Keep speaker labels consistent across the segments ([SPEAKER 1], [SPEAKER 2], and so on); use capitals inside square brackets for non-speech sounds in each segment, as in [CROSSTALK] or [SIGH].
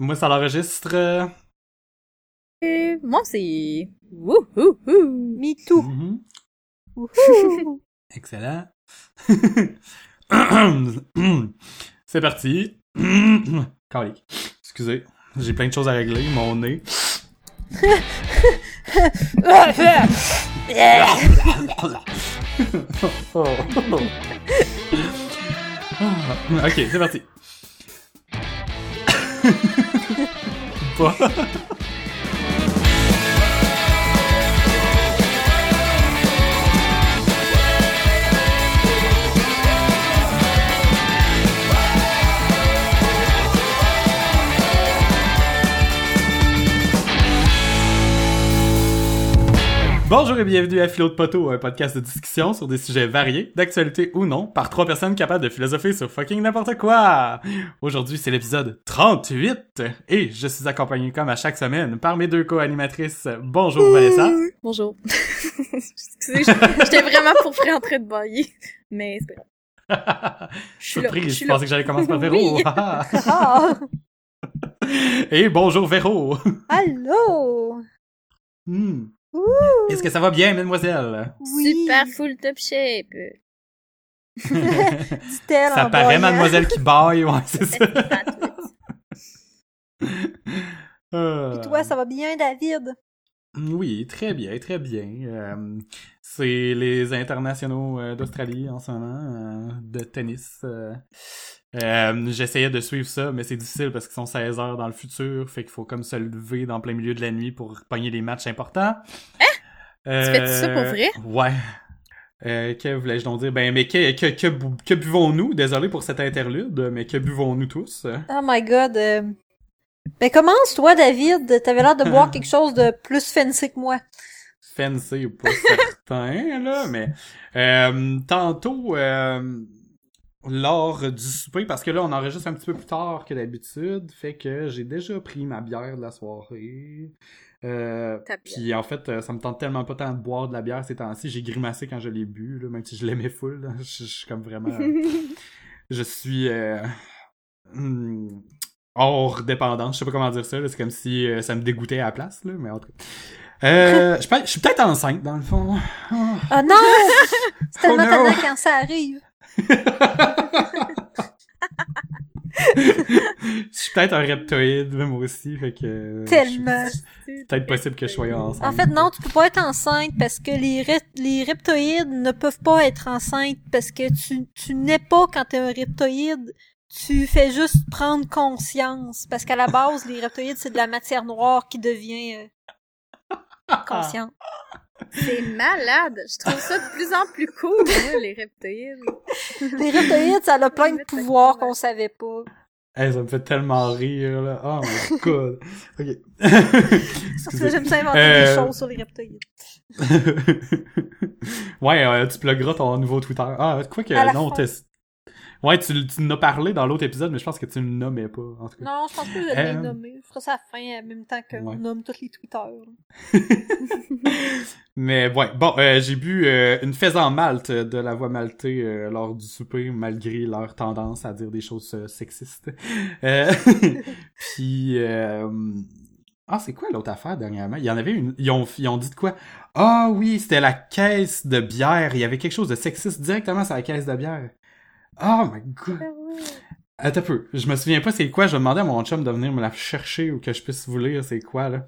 [SPEAKER 1] Moi, ça l'enregistre. euh,
[SPEAKER 2] Et moi, c'est... Wouhou!
[SPEAKER 3] Me too.
[SPEAKER 1] mhm.
[SPEAKER 3] Wouhou.
[SPEAKER 1] Excellent. C'est parti. Calique. Excusez, j'ai plein de choses à régler. Mon nez. ok, c'est parti. Pas. [LAUGHS] Bonjour et bienvenue à Philo de Poteau, un podcast de discussion sur des sujets variés, d'actualité ou non, par trois personnes capables de philosopher sur fucking n'importe quoi. Aujourd'hui, c'est l'épisode 38 et je suis accompagné comme à chaque semaine par mes deux co-animatrices. Bonjour Vanessa.
[SPEAKER 2] Bonjour. [LAUGHS] Excusez, j'étais vraiment pour en train de bailler. Mais c'est pas grave. Je suis là, je
[SPEAKER 1] Surprise, je pensais que j'allais commencer par Véro.
[SPEAKER 2] Oui. [LAUGHS]
[SPEAKER 3] Ah,
[SPEAKER 1] et bonjour Véro.
[SPEAKER 3] allô?
[SPEAKER 1] Hmm.
[SPEAKER 3] Ouh.
[SPEAKER 1] Est-ce que ça va bien, mademoiselle?
[SPEAKER 3] Oui.
[SPEAKER 2] Super full top shape. [LAUGHS]
[SPEAKER 3] Dit-elle
[SPEAKER 1] ça
[SPEAKER 3] en
[SPEAKER 1] paraît, mademoiselle qui baille, ouais, c'est ça. Euh, [LAUGHS]
[SPEAKER 3] Et toi, ça va bien, David?
[SPEAKER 1] Oui, très bien, très bien. Euh, c'est les internationaux euh, d'Australie en ce moment, euh, de tennis. J'essayais de suivre ça, mais c'est difficile parce qu'ils sont 16 heures dans le futur, fait qu'il faut comme se lever dans plein milieu de la nuit pour pogner les matchs importants. Hein?
[SPEAKER 2] Tu fais ça pour vrai?
[SPEAKER 1] Ouais. Euh, que voulais-je donc dire? Ben, mais que, que, que, bu- que buvons-nous? Désolé pour cet interlude, mais que buvons-nous tous?
[SPEAKER 3] Oh my god. euh. Ben commence, toi, David. T'avais l'air de boire [LAUGHS] quelque chose de plus fancy que moi.
[SPEAKER 1] fancy ou pas [LAUGHS] certain, là, mais euh, tantôt, euh, lors du souper, parce que là, on enregistre un petit peu plus tard que d'habitude, fait que j'ai déjà pris ma bière de la soirée. Euh, puis en fait, euh, ça me tente tellement pas tant de boire de la bière ces temps-ci. J'ai grimacé quand je l'ai bu, là, même si je l'aimais full. là. [LAUGHS] Je je suis comme vraiment... je suis euh, hmm, hors dépendance. Je sais pas comment dire ça. C'est comme si euh, ça me dégoûtait à la place, là, mais en tout cas. Euh, je, je suis peut-être enceinte, dans le fond. Oh.
[SPEAKER 3] Oh non! [LAUGHS] C'est tellement
[SPEAKER 1] Oh no.
[SPEAKER 3] quand ça arrive. [LAUGHS]
[SPEAKER 1] je suis peut-être un reptoïde, moi aussi, fait que... euh,
[SPEAKER 3] Tellement.
[SPEAKER 1] peut-être possible que je sois enceinte.
[SPEAKER 3] En fait, non, tu peux pas être enceinte parce que les, rep- les reptoïdes ne peuvent pas être enceintes parce que tu, tu n'es pas quand t'es un reptoïde. Tu fais juste prendre conscience parce qu'à la base, les reptoïdes, c'est de la matière noire qui devient euh, [LAUGHS] consciente.
[SPEAKER 2] C'est malade. Je trouve ça de plus en plus cool, les reptoïdes. [LAUGHS]
[SPEAKER 3] Les reptoïdes, ça a plein de pouvoirs qu'on savait pas.
[SPEAKER 1] Hey, ça me fait tellement rire, là. Oh my [LAUGHS] god. Ok.
[SPEAKER 3] Parce que
[SPEAKER 1] Excusez.
[SPEAKER 3] j'aime ça inventer
[SPEAKER 1] Euh,
[SPEAKER 3] des choses sur les reptoïdes.
[SPEAKER 1] ouais, euh, tu plugueras ton nouveau Twitter. Ah, quoi que non, t'es... Ouais, tu, tu en as parlé dans l'autre épisode, mais je pense que tu ne le nommais pas, en tout cas.
[SPEAKER 3] Non, je pense que je vais
[SPEAKER 1] Euh,
[SPEAKER 3] nommer. Je ferai ça à la fin en même temps qu'on
[SPEAKER 1] Ouais.
[SPEAKER 3] nomme tous les Twitter. [LAUGHS]
[SPEAKER 1] Mais ouais, bon, euh, j'ai bu euh, une faisan malte de la voix maltée euh, lors du souper, malgré leur tendance à dire des choses euh, sexistes. Euh, [LAUGHS] Puis, euh, ah, c'est quoi l'autre affaire dernièrement? Il y en avait une, ils ont, ils ont dit de quoi? Ah oui, c'était la caisse de bière. Il y avait quelque chose de sexiste directement sur la caisse de bière. Oh my god. Attends un peu. Je me souviens pas c'est quoi. Je vais demander à mon chum de venir me la chercher ou que je puisse vous lire c'est quoi, là.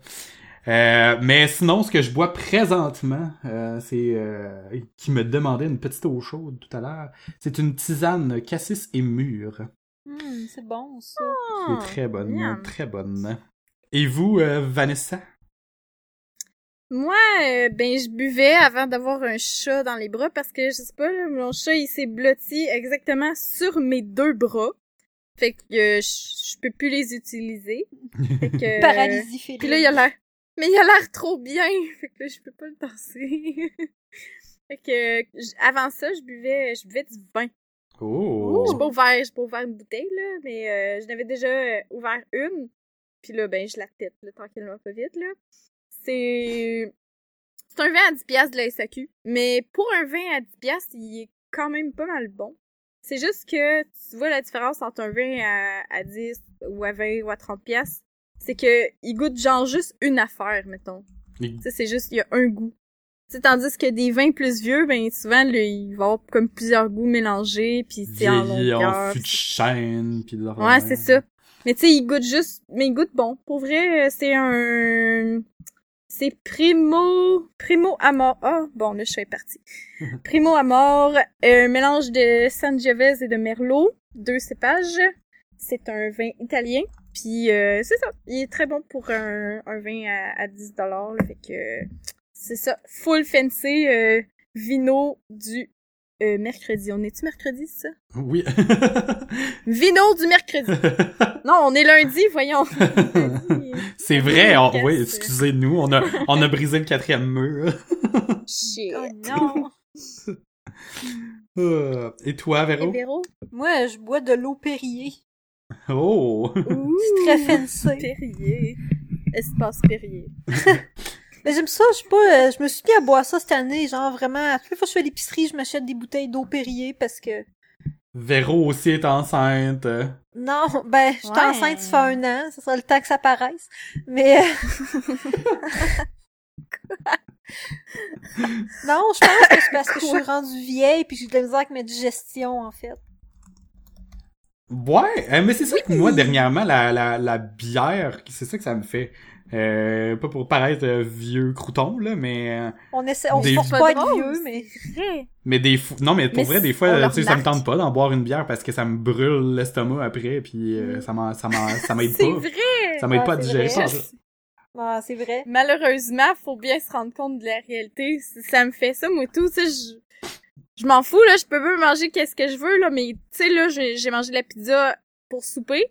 [SPEAKER 1] Euh, mais sinon, ce que je bois présentement, euh, c'est euh, qui me demandait une petite eau chaude tout à l'heure. C'est une tisane cassis et mûre.
[SPEAKER 3] Hum, c'est bon, ça.
[SPEAKER 1] C'est très bonne, très bonne. Et vous, Vanessa?
[SPEAKER 2] Moi, euh, ben, je buvais avant d'avoir un chat dans les bras parce que, je sais pas, là, mon chat, il s'est blotti exactement sur mes deux bras. Fait que euh, je je peux plus les utiliser. Fait que, [LAUGHS]
[SPEAKER 3] Paralysie féline.
[SPEAKER 2] Puis là, il a l'air... Mais il a l'air trop bien! [LAUGHS] Fait que là, je peux pas le danser. [LAUGHS] fait que, avant ça, je buvais, je buvais du vin.
[SPEAKER 1] Oh!
[SPEAKER 2] J'ai pas ouvert, j'ai pas ouvert une bouteille, là, mais euh, je n'avais déjà euh, ouvert une. Puis là, ben, je la tête, là, tranquillement, pas vite, là. C'est... C'est un vin à 10 piastres de la SAQ. Mais pour un vin à 10 piastres, il est quand même pas mal bon. C'est juste que tu vois la différence entre un vin à, à 10 ou à 20 ou à 30 pièces. C'est que il goûte genre juste une affaire, mettons. C'est juste, il y a un goût. Tu sais, tandis que des vins plus vieux, ben souvent, là, il va y avoir comme plusieurs goûts mélangés, puis c'est en longueur.
[SPEAKER 1] fût de chêne, pis de
[SPEAKER 2] Ouais, c'est ça. Mais tu sais, il goûte juste, mais il goûte bon. Pour vrai, euh, c'est un, c'est Primo, Primo Amor. Ah, bon, là, je suis parti. [LAUGHS] Primo Amor, un mélange de Sangiovese et de Merlot, deux cépages. C'est un vin italien. Puis euh, c'est ça, il est très bon pour un, un vin à, à 10 dollars. Fait que euh, c'est ça, full fancy euh, vino du euh, mercredi. On est-tu mercredi, c'est ça?
[SPEAKER 1] Oui.
[SPEAKER 2] Vino du mercredi. [LAUGHS] Non, on est lundi, voyons. Lundi. [LAUGHS]
[SPEAKER 1] c'est vrai, on- oui, excusez-nous, on a, on a brisé le quatrième mur.
[SPEAKER 2] Shit.
[SPEAKER 3] Oh non! [LAUGHS]
[SPEAKER 1] Euh, Et toi,
[SPEAKER 2] Et
[SPEAKER 1] Véro?
[SPEAKER 2] Véro?
[SPEAKER 3] Moi, je bois de l'eau Perrier.
[SPEAKER 1] Oh! [LAUGHS]
[SPEAKER 2] Ouh,
[SPEAKER 3] Très fancy.
[SPEAKER 2] Perrier. Espace Perrier. [LAUGHS]
[SPEAKER 3] Mais j'aime ça, je sais pas, euh, je me suis mis à boire ça cette année, genre vraiment, à toutes les fois que je fais l'épicerie, je m'achète des bouteilles d'eau Perrier parce que...
[SPEAKER 1] Véro aussi est enceinte.
[SPEAKER 3] Non, ben, j'étais
[SPEAKER 2] Ouais.
[SPEAKER 3] enceinte, ça fait un an, ça sera le temps que ça paraisse. Mais... euh, [LAUGHS] non, je pense que c'est parce que je suis rendue vieille puis j'ai de la misère avec ma digestion, en fait.
[SPEAKER 1] Ouais, euh, mais c'est ça que moi, dernièrement, la, la, la bière, c'est ça que ça me fait. Euh, pas pour paraître euh, vieux crouton, là, mais... euh,
[SPEAKER 3] On essaie, on se
[SPEAKER 1] Des-
[SPEAKER 3] force
[SPEAKER 2] Pas
[SPEAKER 3] pas à être vieux, mais...
[SPEAKER 2] Vrai.
[SPEAKER 1] Mais des fois, non mais pour
[SPEAKER 2] Mais
[SPEAKER 1] vrai des fois tu sais ça me tente pas d'en boire une bière parce que ça me brûle l'estomac après puis euh, ça m'en ça ça m'aide
[SPEAKER 2] C'est
[SPEAKER 1] pas.
[SPEAKER 2] vrai.
[SPEAKER 1] Ça m'aide
[SPEAKER 3] Ah,
[SPEAKER 1] pas à digérer ça.
[SPEAKER 3] Ah, c'est vrai.
[SPEAKER 2] Malheureusement, faut bien se rendre compte de la réalité. Ça me fait ça, moi, tout. Tu sais, je, je m'en fous, là. Je peux pas manger qu'est-ce que je veux, là. Mais, tu sais, là, j'ai j'ai mangé de la pizza pour souper.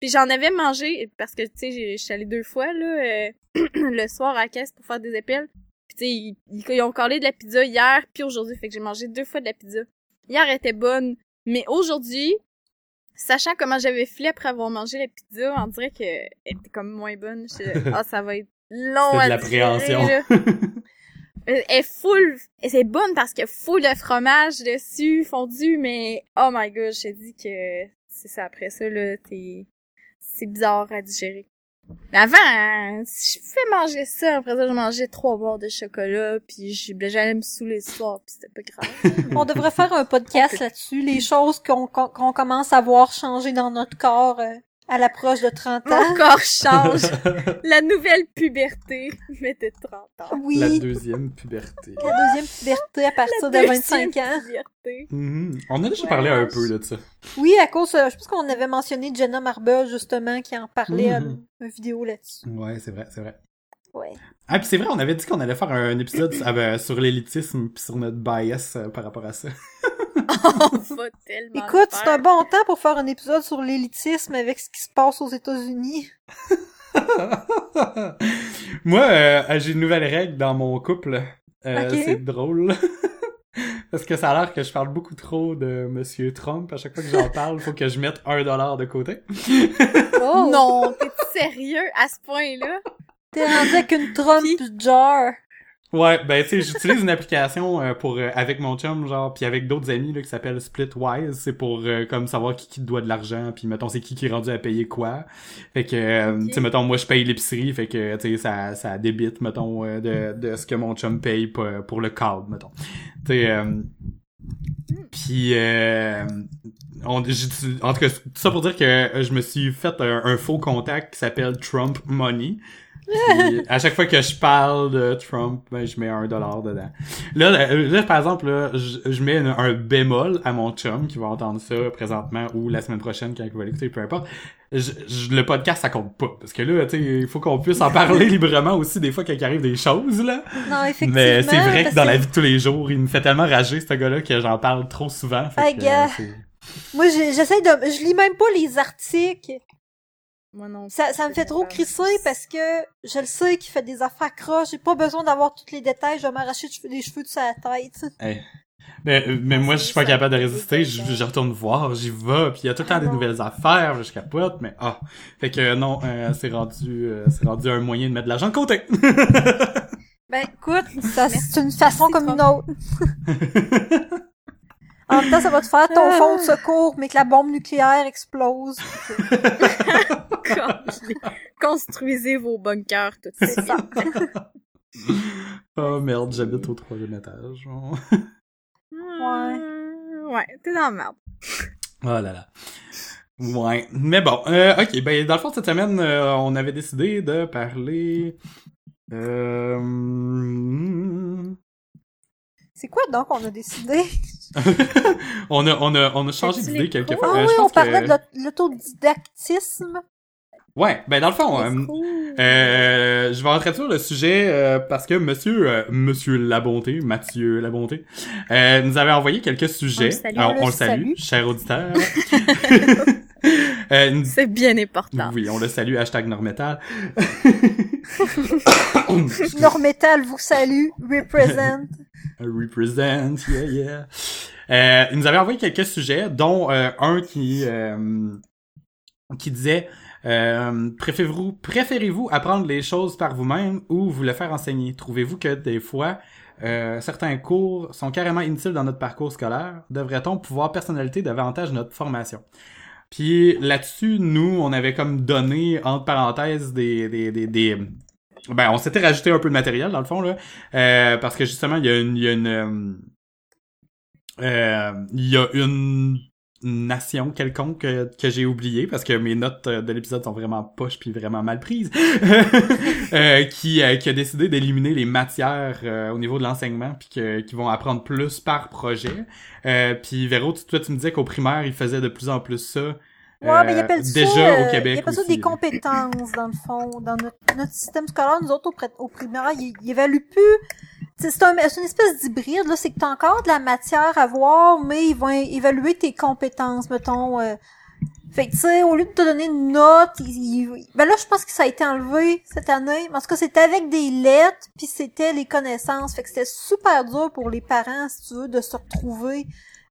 [SPEAKER 2] Puis j'en avais mangé, parce que, tu sais, j'ai- je suis allée deux fois, là, euh, [CLEARS THROAT] le soir à la caisse pour faire des épelles. Puis, tu sais, ils, ils- ont collé de la pizza hier, puis aujourd'hui. Fait que j'ai mangé deux fois de la pizza. Hier, elle était bonne. Mais aujourd'hui, sachant comment j'avais filé après avoir mangé la pizza, on dirait que elle était comme moins bonne. [LAUGHS] Ah, ça va être long
[SPEAKER 1] C'est de
[SPEAKER 2] à
[SPEAKER 1] l'appréhension. [LAUGHS]
[SPEAKER 2] Elle est full, et c'est bonne parce que full de fromage dessus, fondu, mais oh my god, je t'ai dit que c'est ça après ça, là, t'es, c'est bizarre à digérer. Mais avant, hein, si je fais manger ça, après ça, je mangeais trois barres de chocolat, puis j'ai- j'allais me saouler le soir, puis c'était pas grave. [LAUGHS]
[SPEAKER 3] On devrait faire un podcast là-dessus, les choses qu'on qu'on qu'on commence à voir changer dans notre corps euh, à l'approche de 30 ans.
[SPEAKER 2] Mon corps [LAUGHS] change. La nouvelle puberté, mais de 30 ans.
[SPEAKER 3] Oui,
[SPEAKER 1] La
[SPEAKER 3] la,
[SPEAKER 1] deuxième puberté.
[SPEAKER 3] deuxième puberté à partir de
[SPEAKER 2] Deuxième
[SPEAKER 3] 25 ans.
[SPEAKER 2] puberté.
[SPEAKER 1] Mhm. On a déjà
[SPEAKER 2] Ouais.
[SPEAKER 1] parlé un peu là, de ça.
[SPEAKER 3] Oui, à cause, euh, je pense qu'on avait mentionné Jenna Marble, justement, qui en parlait à
[SPEAKER 1] Mhm.
[SPEAKER 3] une vidéo là-dessus.
[SPEAKER 1] Ouais, c'est vrai, c'est vrai.
[SPEAKER 3] Ouais.
[SPEAKER 1] Ah, puis c'est vrai, on avait dit qu'on allait faire un épisode euh, sur l'élitisme puis sur notre bias euh, par rapport à ça. [LAUGHS]
[SPEAKER 2] On [LAUGHS] va tellement
[SPEAKER 3] Écoute, c'est un bon temps pour faire un épisode sur l'élitisme avec ce qui se passe aux États-Unis. [LAUGHS]
[SPEAKER 1] Moi, euh, j'ai une nouvelle règle dans mon couple. Euh. C'est drôle. [LAUGHS] Parce que ça a l'air que je parle beaucoup trop de Monsieur Trump. À chaque fois que j'en parle, faut que je mette un dollar de côté.
[SPEAKER 3] Oh!
[SPEAKER 2] Non, t'es sérieux à ce point-là?
[SPEAKER 3] T'es rendu avec une Trump
[SPEAKER 2] Puis-
[SPEAKER 3] jar.
[SPEAKER 1] Ouais, ben tu sais, j'utilise une application euh, pour euh, avec mon chum genre puis avec d'autres amis là qui s'appelle Splitwise, c'est pour euh, comme savoir qui qui te doit de l'argent puis mettons c'est qui qui est rendu à payer quoi. Fait que euh, tu sais mettons moi je paye l'épicerie fait que tu sais ça ça débite mettons euh, de de ce que mon chum paye pour, pour le câble mettons. Tu sais euh, puis euh, on, en tout cas, tout ça pour dire que euh, je me suis fait un, un faux contact qui s'appelle Trump Money. Puis, à chaque fois que je parle de Trump, ben, je mets un dollar dedans. Là, là, là, par exemple, là, je, je mets un, un bémol à mon chum qui va entendre ça présentement ou la semaine prochaine quand il va l'écouter, peu importe. Je, je- le podcast, ça compte pas. Parce que là, tu sais, il faut qu'on puisse en parler [LAUGHS] librement aussi des fois quand il arrive des choses, là.
[SPEAKER 3] Non, effectivement.
[SPEAKER 1] Mais c'est vrai que dans la vie de tous les jours, il me fait tellement rager, ce gars-là, que j'en parle trop souvent. Fait que, euh,
[SPEAKER 3] Moi, j'essaie de... Je lis même pas les articles.
[SPEAKER 2] Moi non.
[SPEAKER 3] Ça, ça me fait trop crisser parce que je le sais qu'il fait des affaires croches. J'ai pas besoin d'avoir tous les détails. Je vais m'arracher des cheveux de sa tête. [LAUGHS]
[SPEAKER 1] Hey. Mais, euh, mais moi, je suis pas capable de résister. Je, je retourne voir, j'y vais, puis il y a tout le temps
[SPEAKER 3] Ah
[SPEAKER 1] des
[SPEAKER 3] non.
[SPEAKER 1] nouvelles affaires, je capote, mais ah. Fait que non, euh, c'est rendu, euh, c'est rendu un moyen de mettre de l'argent de côté. [LAUGHS]
[SPEAKER 3] Ben, écoute, ça, c'est une façon
[SPEAKER 2] Merci,
[SPEAKER 3] comme une autre. [LAUGHS] En même temps, ça va te faire ton fond de secours, mais que la bombe nucléaire explose. [LAUGHS]
[SPEAKER 2] Construisez vos bunkers tout
[SPEAKER 3] ça. [LAUGHS]
[SPEAKER 1] oh merde, j'habite au troisième étage.
[SPEAKER 3] Ouais.
[SPEAKER 2] Ouais, t'es dans la merde.
[SPEAKER 1] Oh là là. Ouais. Mais bon, euh, ok, ben dans le fond, cette semaine, euh, on avait décidé de parler... Euh...
[SPEAKER 3] C'est quoi donc on a décidé? [LAUGHS]
[SPEAKER 1] on, a, on, a, on a changé d'idée
[SPEAKER 2] les
[SPEAKER 1] quelques
[SPEAKER 2] cours?
[SPEAKER 1] fois.
[SPEAKER 3] Ah
[SPEAKER 1] Euh,
[SPEAKER 3] oui,
[SPEAKER 1] je
[SPEAKER 3] on parlait
[SPEAKER 1] que...
[SPEAKER 3] de l'aut- l'autodidactisme.
[SPEAKER 1] Ouais, ben dans le fond, euh, euh, je vais introduire le sujet euh, parce que Monsieur euh, Monsieur Labonté, Mathieu Labonté, euh, nous avait envoyé quelques sujets.
[SPEAKER 2] On le salue.
[SPEAKER 1] Alors,
[SPEAKER 3] On le
[SPEAKER 1] salue,
[SPEAKER 3] salue.
[SPEAKER 1] cher auditeur. [LAUGHS] euh,
[SPEAKER 2] C'est bien important.
[SPEAKER 1] oui, on le salue, hashtag Normetal. [LAUGHS]
[SPEAKER 3] Normetal vous salue, represent.
[SPEAKER 1] Represent, yeah, yeah. Euh, il nous avait envoyé quelques sujets, dont euh, un qui euh, qui disait euh, préférez-vous préférez-vous apprendre les choses par vous-même ou vous le faire enseigner? Trouvez-vous que des fois euh, certains cours sont carrément inutiles dans notre parcours scolaire? Devrait-on pouvoir personnaliser davantage notre formation? Puis là-dessus, nous, on avait comme donné entre parenthèses des des des, des ben, on s'était rajouté un peu de matériel dans le fond là, euh, parce que justement il y a une il y a une euh, euh, il y a une nation quelconque que, j'ai oublié parce que mes notes euh, de l'épisode sont vraiment poches puis vraiment mal prises [LAUGHS] euh, qui euh, qui a décidé d'éliminer les matières au niveau de l'enseignement puis que qui vont apprendre plus par projet. Puis Véro tu- toi tu me disais qu'au primaire ils faisaient de plus en plus ça
[SPEAKER 3] Ouais, mais il
[SPEAKER 1] euh,
[SPEAKER 3] appelle ça,
[SPEAKER 1] déjà
[SPEAKER 3] euh,
[SPEAKER 1] au Québec
[SPEAKER 3] il appelle ça
[SPEAKER 1] aussi,
[SPEAKER 3] des compétences, dans le fond. Dans notre, notre système scolaire, nous autres, au, primaire, il, il évalue plus... C'est c'est un, c'est une espèce d'hybride, là. C'est que t'as encore de la matière à voir, mais ils vont évaluer tes compétences, mettons. euh. Fait que, tu sais, au lieu de te donner une note, ils, ils- ben là, je pense que ça a été enlevé cette année. Tout cas, c'était avec des lettres, puis c'était les connaissances. Fait que c'était super dur pour les parents, si tu veux, de se retrouver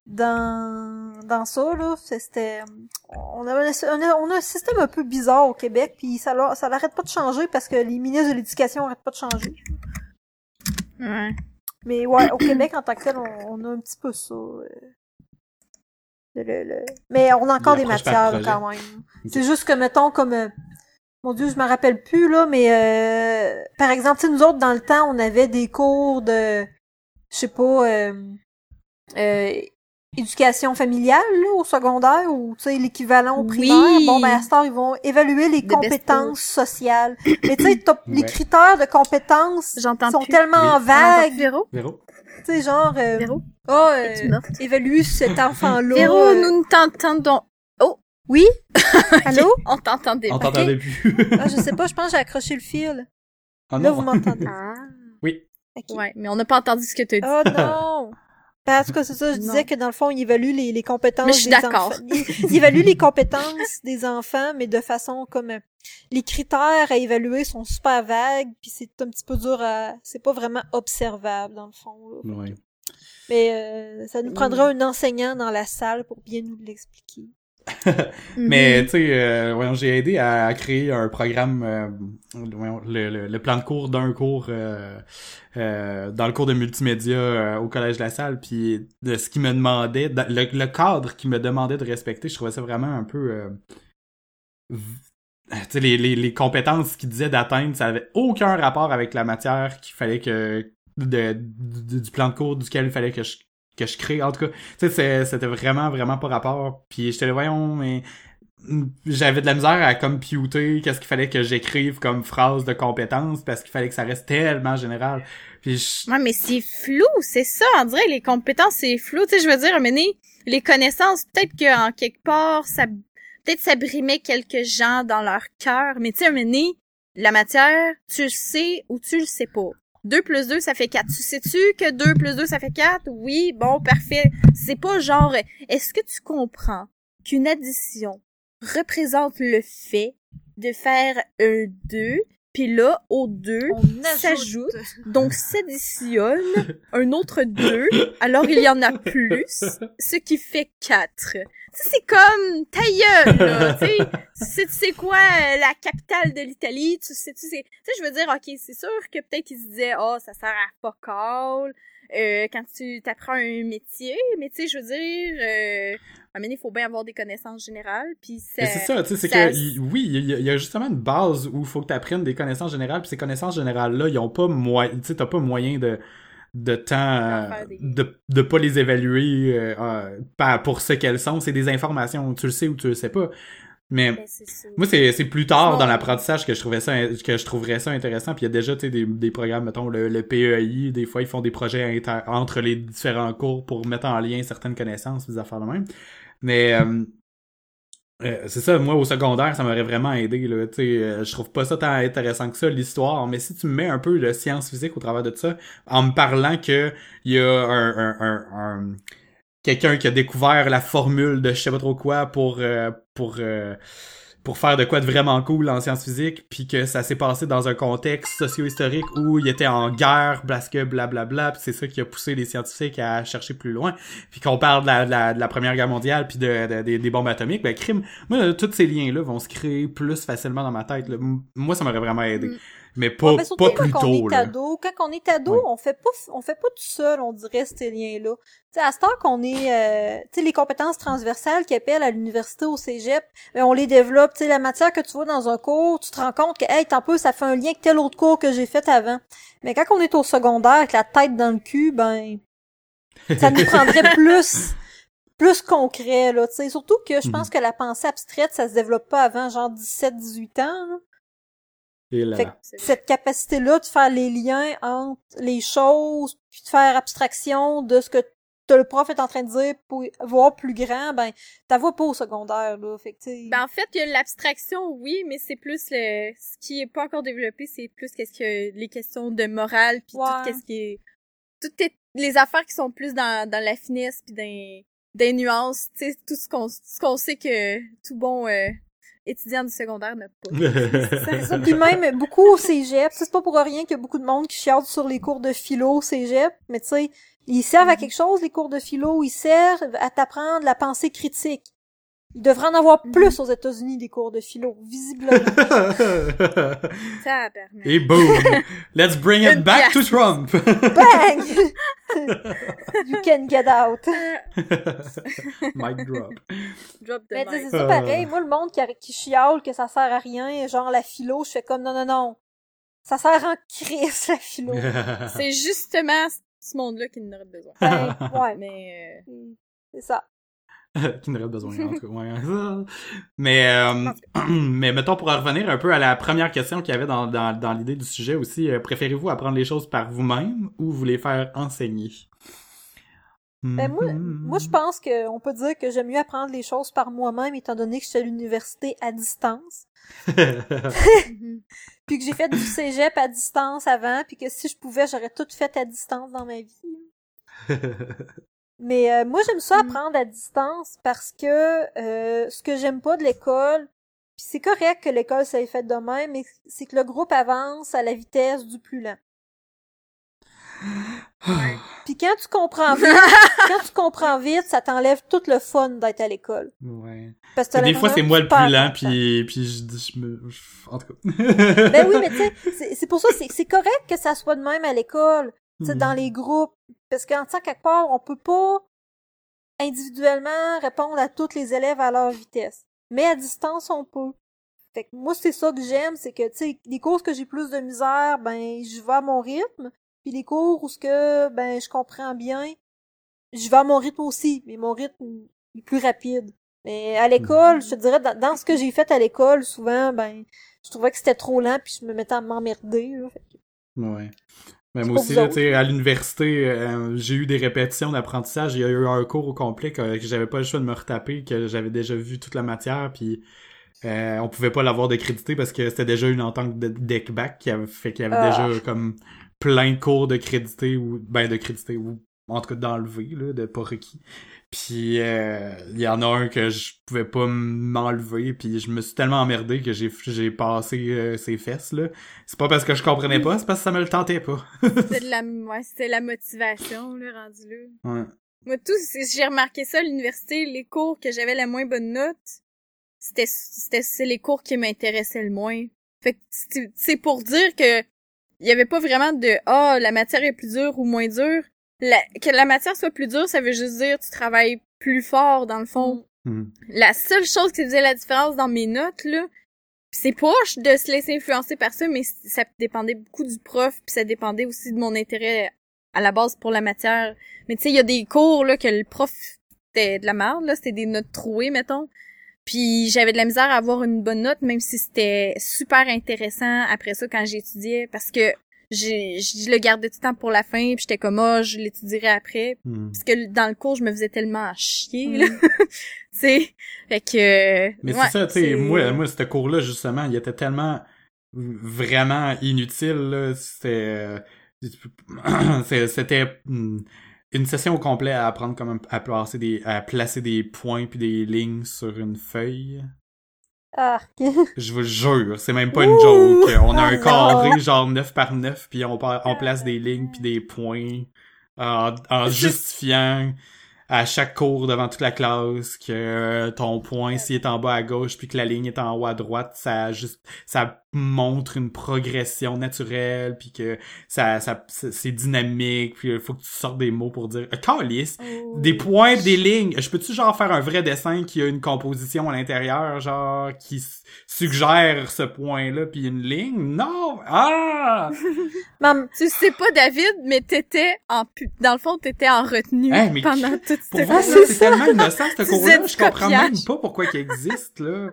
[SPEAKER 3] dans dans ça là c'était on a, un- on a on a un système un peu bizarre au Québec puis ça ça l'arrête pas de changer parce que les ministres de l'éducation arrêtent pas de changer
[SPEAKER 2] Ouais.
[SPEAKER 3] mais ouais au Québec en tant que tel on, on a un petit peu ça euh. Le- le- mais on a encore des matières là, quand même c'est juste que mettons comme euh, mon dieu je me rappelle plus là mais euh, par exemple tu sais, nous autres dans le temps on avait des cours de je sais pas euh, euh, éducation familiale là, au secondaire ou tu sais l'équivalent au
[SPEAKER 2] Oui.
[SPEAKER 3] primaire? Bon ben à ce temps ils vont évaluer les
[SPEAKER 2] The
[SPEAKER 3] compétences sociales mais tu sais t'as- les critères de compétences sont
[SPEAKER 2] plus.
[SPEAKER 3] tellement
[SPEAKER 1] Oui.
[SPEAKER 2] Entend
[SPEAKER 3] vagues
[SPEAKER 2] Véro?
[SPEAKER 1] Véro?
[SPEAKER 3] Tu sais genre euh,
[SPEAKER 2] Véro?
[SPEAKER 3] oh euh, évalue cet enfant là
[SPEAKER 2] Véro, nous ne t'entendons.
[SPEAKER 3] oui? [LAUGHS] Allô?
[SPEAKER 2] On t'entendait
[SPEAKER 1] on t'entendait plus [LAUGHS]
[SPEAKER 3] ah, je sais pas je pense que j'ai accroché le fil
[SPEAKER 1] Ah
[SPEAKER 3] là
[SPEAKER 1] non.
[SPEAKER 3] vous m'entendez
[SPEAKER 2] Ah.
[SPEAKER 1] oui
[SPEAKER 3] Ok.
[SPEAKER 2] Ouais, mais on n'a pas entendu ce que tu as dit.
[SPEAKER 3] Oh non! [LAUGHS] Ben, en tout cas, c'est ça, je disais
[SPEAKER 2] Non.
[SPEAKER 3] que dans le fond, il évalue les, les compétences
[SPEAKER 2] Mais je suis
[SPEAKER 3] des
[SPEAKER 2] d'accord.
[SPEAKER 3] enfants. Il, il évalue les compétences des enfants, mais de façon comme euh, les critères à évaluer sont super vagues, puis c'est un petit peu dur à c'est pas vraiment observable dans le fond. là.
[SPEAKER 1] ouais.
[SPEAKER 3] Mais euh, ça nous prendra un enseignant dans la salle pour bien nous l'expliquer. [LAUGHS]
[SPEAKER 1] Mais
[SPEAKER 2] Mhm.
[SPEAKER 1] tu sais, euh, j'ai aidé à, créer un programme, euh, le, le, le plan de cours d'un cours euh, euh, dans le cours de multimédia euh, au collège de la salle, puis de ce qu'il me demandait, le, le cadre qu'il me demandait de respecter, je trouvais ça vraiment un peu, euh, v- tu sais, les, les, les compétences qu'il disait d'atteindre, ça avait aucun rapport avec la matière qu'il fallait que de, du, du plan de cours duquel il fallait que je que je crée en tout cas c'était vraiment vraiment pas rapport puis j'étais là voyons mais j'avais de la misère à comme piouter qu'est-ce qu'il fallait que j'écrive comme phrase de compétence parce qu'il fallait que ça reste tellement général puis je...
[SPEAKER 2] Ouais, mais c'est flou, c'est ça. On dirait les compétences, c'est flou. Tu sais, je veux dire, mais les connaissances, peut-être qu'en quelque part, ça, peut-être ça brimait quelques gens dans leur cœur. Mais tu sais, la matière, tu le sais ou tu le sais pas. 2 plus 2, ça fait 4. Tu sais-tu que 2 plus 2, ça fait 4? Oui, bon, parfait. C'est pas genre, est-ce que tu comprends qu'une addition représente le fait de faire un 2, puis là, au 2,
[SPEAKER 3] On
[SPEAKER 2] s'ajoute, donc [LAUGHS] s'additionne un autre 2, alors il y en a plus, ce qui fait 4. Tu sais, c'est comme ta gueule, là, tu sais. Tu sais, tu sais quoi, la capitale de l'Italie, tu sais, tu sais, tu sais, je veux dire, ok, c'est sûr que peut-être qu'ils se disaient, oh, ça sert à pas call, euh, quand tu t'apprends un métier, mais tu sais, je veux dire, euh, il faut bien avoir des connaissances générales, puis
[SPEAKER 1] c'est ça, tu sais, c'est que, oui, il y, a justement une base où il faut que tu apprennes des connaissances générales, puis ces connaissances générales-là, ils ont pas moyen, tu sais, t'as pas moyen de de temps de, de pas les évaluer euh, pour ce qu'elles sont. C'est des informations, tu le sais ou tu le sais pas. Mais ben, moi, c'est, c'est plus tard dans l'apprentissage que je trouvais ça que je trouverais ça intéressant. Puis il y a déjà des, des programmes, mettons, le, le PEI, des fois ils font des projets entre les différents cours pour mettre en lien certaines connaissances, des affaires de même. Mais euh, euh, c'est ça, moi au secondaire, ça m'aurait vraiment aidé. Là, euh, je trouve pas ça tant intéressant que ça, l'histoire, mais si tu me mets un peu de science physique au travers de ça, en me parlant que il y a un, un, un, un quelqu'un qui a découvert la formule de je sais pas trop quoi pour euh, pour euh, pour faire de quoi de vraiment cool en sciences physiques, puis que ça s'est passé dans un contexte socio-historique où il était en guerre, parce que blablabla, puis c'est ça qui a poussé les scientifiques à chercher plus loin, puis qu'on parle de la, Première Guerre mondiale, puis de, des bombes atomiques, ben crime, moi, tous ces liens-là vont se créer plus facilement dans ma tête. Moi, ça m'aurait vraiment aidé. Mais pas, pas plus
[SPEAKER 3] quand
[SPEAKER 1] tôt,
[SPEAKER 3] on est ado, quand on est ado, on fait pas, on fait pas tout seul, on dirait, ces liens-là. Tu à ce temps qu'on est, euh, tu sais, les compétences transversales qui appellent à l'université, au cégep, ben, on les développe. Tu sais, la matière que tu vois dans un cours, tu te rends compte que, hey, tant peu, ça fait un lien avec tel autre cours que j'ai fait avant. Mais quand on est au secondaire, avec la tête dans le cul, ben, [LAUGHS] ça nous prendrait plus, plus concret, là, tu sais. Surtout que je pense mhm. que la pensée abstraite, ça se développe pas avant genre 17-18 ans, là cette capacité-là de faire les liens entre les choses, puis de faire abstraction de ce que le prof est en train de dire pour voir plus grand, ben, t'as vois pas au secondaire, là. Fait
[SPEAKER 2] ben, en fait, il y a l'abstraction, oui, mais c'est plus le, ce qui est pas encore développé, c'est plus qu'est-ce que les questions de morale, puis tout qu'est-ce qui est, toutes les affaires qui sont plus dans, dans la finesse, puis dans, des nuances, tu sais, tout ce qu'on, ce qu'on sait que tout bon, euh, étudiant du secondaire n'a pas. [LAUGHS]
[SPEAKER 3] ça, Puis même, beaucoup au cégep, c'est pas pour rien qu'il y a beaucoup de monde qui chiale sur les cours de philo au cégep, mais tu sais, ils servent à mm-hmm. quelque chose, les cours de philo, ils servent à t'apprendre la pensée critique. Il devrait en avoir mm-hmm. plus aux États-Unis des cours de philo, visiblement. [LAUGHS]
[SPEAKER 1] Et boom! Let's bring it back to Trump!
[SPEAKER 3] Bang! [LAUGHS] you can get out. [LAUGHS]
[SPEAKER 1] Mic drop.
[SPEAKER 2] Drop the
[SPEAKER 3] Mais c'est ça pareil. Moi, le monde qui, qui chiale que ça sert à rien, genre la philo, je fais comme non, non, non. Ça sert en crise, la philo.
[SPEAKER 2] c'est justement ce monde-là qui en aurait besoin.
[SPEAKER 3] Ben, ouais. Mais, euh, c'est ça. [LAUGHS]
[SPEAKER 1] qui n'aurait besoin, en [LAUGHS] tout cas. [LAUGHS] mais, euh, [CLEARS THROAT] mais mettons, pour revenir un peu à la première question qu'il y avait dans, dans, dans l'idée du sujet aussi, euh, préférez-vous apprendre les choses par vous-même ou vous les faire enseigner?
[SPEAKER 3] Ben moi, moi, je pense qu'on peut dire que j'aime mieux apprendre les choses par moi-même, étant donné que je suis à l'université à distance. puis que j'ai fait du cégep à distance avant, puis que si je pouvais, j'aurais tout fait à distance dans ma vie. Mais euh, moi, j'aime ça mm. apprendre à distance parce que euh, ce que j'aime pas de l'école, puis c'est correct que l'école ça fait de même, mais c'est que le groupe avance à la vitesse du plus lent. [SIGHS] Puis quand tu comprends [LAUGHS] vite, quand tu comprends vite, ça t'enlève tout le fun d'être à l'école.
[SPEAKER 1] Ouais. Parce que des fois c'est moi le plus lent, puis puis je, je me, en tout cas.
[SPEAKER 3] ben oui, mais tu sais, [LAUGHS] c'est pour ça c'est correct que ça soit de même à l'école sais, dans les groupes. Parce qu'en tant quelque part, on peut pas individuellement répondre à tous les élèves à leur vitesse. Mais à distance, on peut. Fait que moi, c'est ça que j'aime, c'est que, tu les cours que j'ai plus de misère, ben, je vais à mon rythme. Puis les cours où ben, je comprends bien, je vais à mon rythme aussi, mais mon rythme est plus rapide. Mais à l'école, je te dirais, dans, ce que j'ai fait à l'école, souvent, ben, je trouvais que c'était trop lent, puis je me mettais à m'emmerder,
[SPEAKER 1] Ouais. Moi aussi, à l'université, euh, j'ai eu des répétitions d'apprentissage. Il y a eu un cours au complet que, j'avais pas le choix de me retaper, que j'avais déjà vu toute la matière, puis euh, on pouvait pas l'avoir décrédité parce que c'était déjà une entente de deckback qui avait fait qu'il y avait déjà ah. comme plein de cours de crédité ou ben de crédité ou en tout cas d'enlever là, de pas requis. Puis euh, il y en a un que je pouvais pas m'enlever, puis je me suis tellement emmerdé que j'ai j'ai passé euh, ses fesses là. C'est pas parce que je comprenais pas, c'est parce que ça me le tentait pas. [LAUGHS]
[SPEAKER 2] c'était de la ouais, c'était la motivation là rendu là.
[SPEAKER 1] Ouais.
[SPEAKER 2] Moi tout j'ai remarqué ça à l'université, les cours que j'avais la moins bonne note, c'était c'était c'est les cours qui m'intéressaient le moins. Fait que c'est pour dire que il y avait pas vraiment de ah la matière est plus dure ou moins dure, la, que la matière soit plus dure, ça veut juste dire que tu travailles plus fort, dans le fond.
[SPEAKER 1] Hmm.
[SPEAKER 2] La seule chose qui faisait la différence dans mes notes, là, c'est poche de se laisser influencer par ça, mais ça dépendait beaucoup du prof, puis ça dépendait aussi de mon intérêt à la base pour la matière. Mais tu sais, il y a des cours, là, que le prof, c'était de la merde, là, c'était des notes trouées, mettons. Puis j'avais de la misère à avoir une bonne note, même si c'était super intéressant après ça quand j'étudiais, parce que j'ai je le gardais tout le temps pour la fin puis j'étais comme oh, je l'étudierai après
[SPEAKER 1] Hmm.
[SPEAKER 2] parce que dans le cours je me faisais tellement chier
[SPEAKER 3] Mm.
[SPEAKER 2] là [LAUGHS] tu sais? Fait que
[SPEAKER 1] Mais
[SPEAKER 2] ouais,
[SPEAKER 1] c'est ça, tu sais,
[SPEAKER 2] c'est-
[SPEAKER 1] moi, moi, ce cours-là, justement, il était tellement vraiment inutile, là. C'était, euh, [CLEARS THROAT] c'était hmm, une session au complet à apprendre comment à placer des, à placer des points puis des lignes sur une feuille.
[SPEAKER 3] Ah. [LAUGHS]
[SPEAKER 1] Je vous le jure, c'est même pas une joke. On a un
[SPEAKER 3] non.
[SPEAKER 1] carré genre 9 par 9 puis on, on place des lignes puis des points en, en justifiant à chaque cours devant toute la classe que ton point s'il est en bas à gauche puis que la ligne est en haut à droite, ça juste ça montre une progression naturelle puis que ça ça c'est dynamique puis il faut que tu sortes des mots pour dire euh, calice des points, des lignes. Je peux-tu genre faire un vrai dessin qui a une composition à l'intérieur, genre qui suggère ce point-là puis une ligne? Non! Ah! [LAUGHS]
[SPEAKER 3] Mam,
[SPEAKER 2] tu sais pas David mais t'étais en dans le fond t'étais en retenue
[SPEAKER 1] Hey, mais
[SPEAKER 2] pendant toute
[SPEAKER 1] Pour
[SPEAKER 2] cette
[SPEAKER 1] vrai,
[SPEAKER 3] c'est
[SPEAKER 1] ça, c'est
[SPEAKER 3] ça.
[SPEAKER 1] tellement innocent ce [LAUGHS]
[SPEAKER 2] Tu
[SPEAKER 1] cours-là,
[SPEAKER 2] faisais
[SPEAKER 1] je comprends même pas pourquoi il existe, là.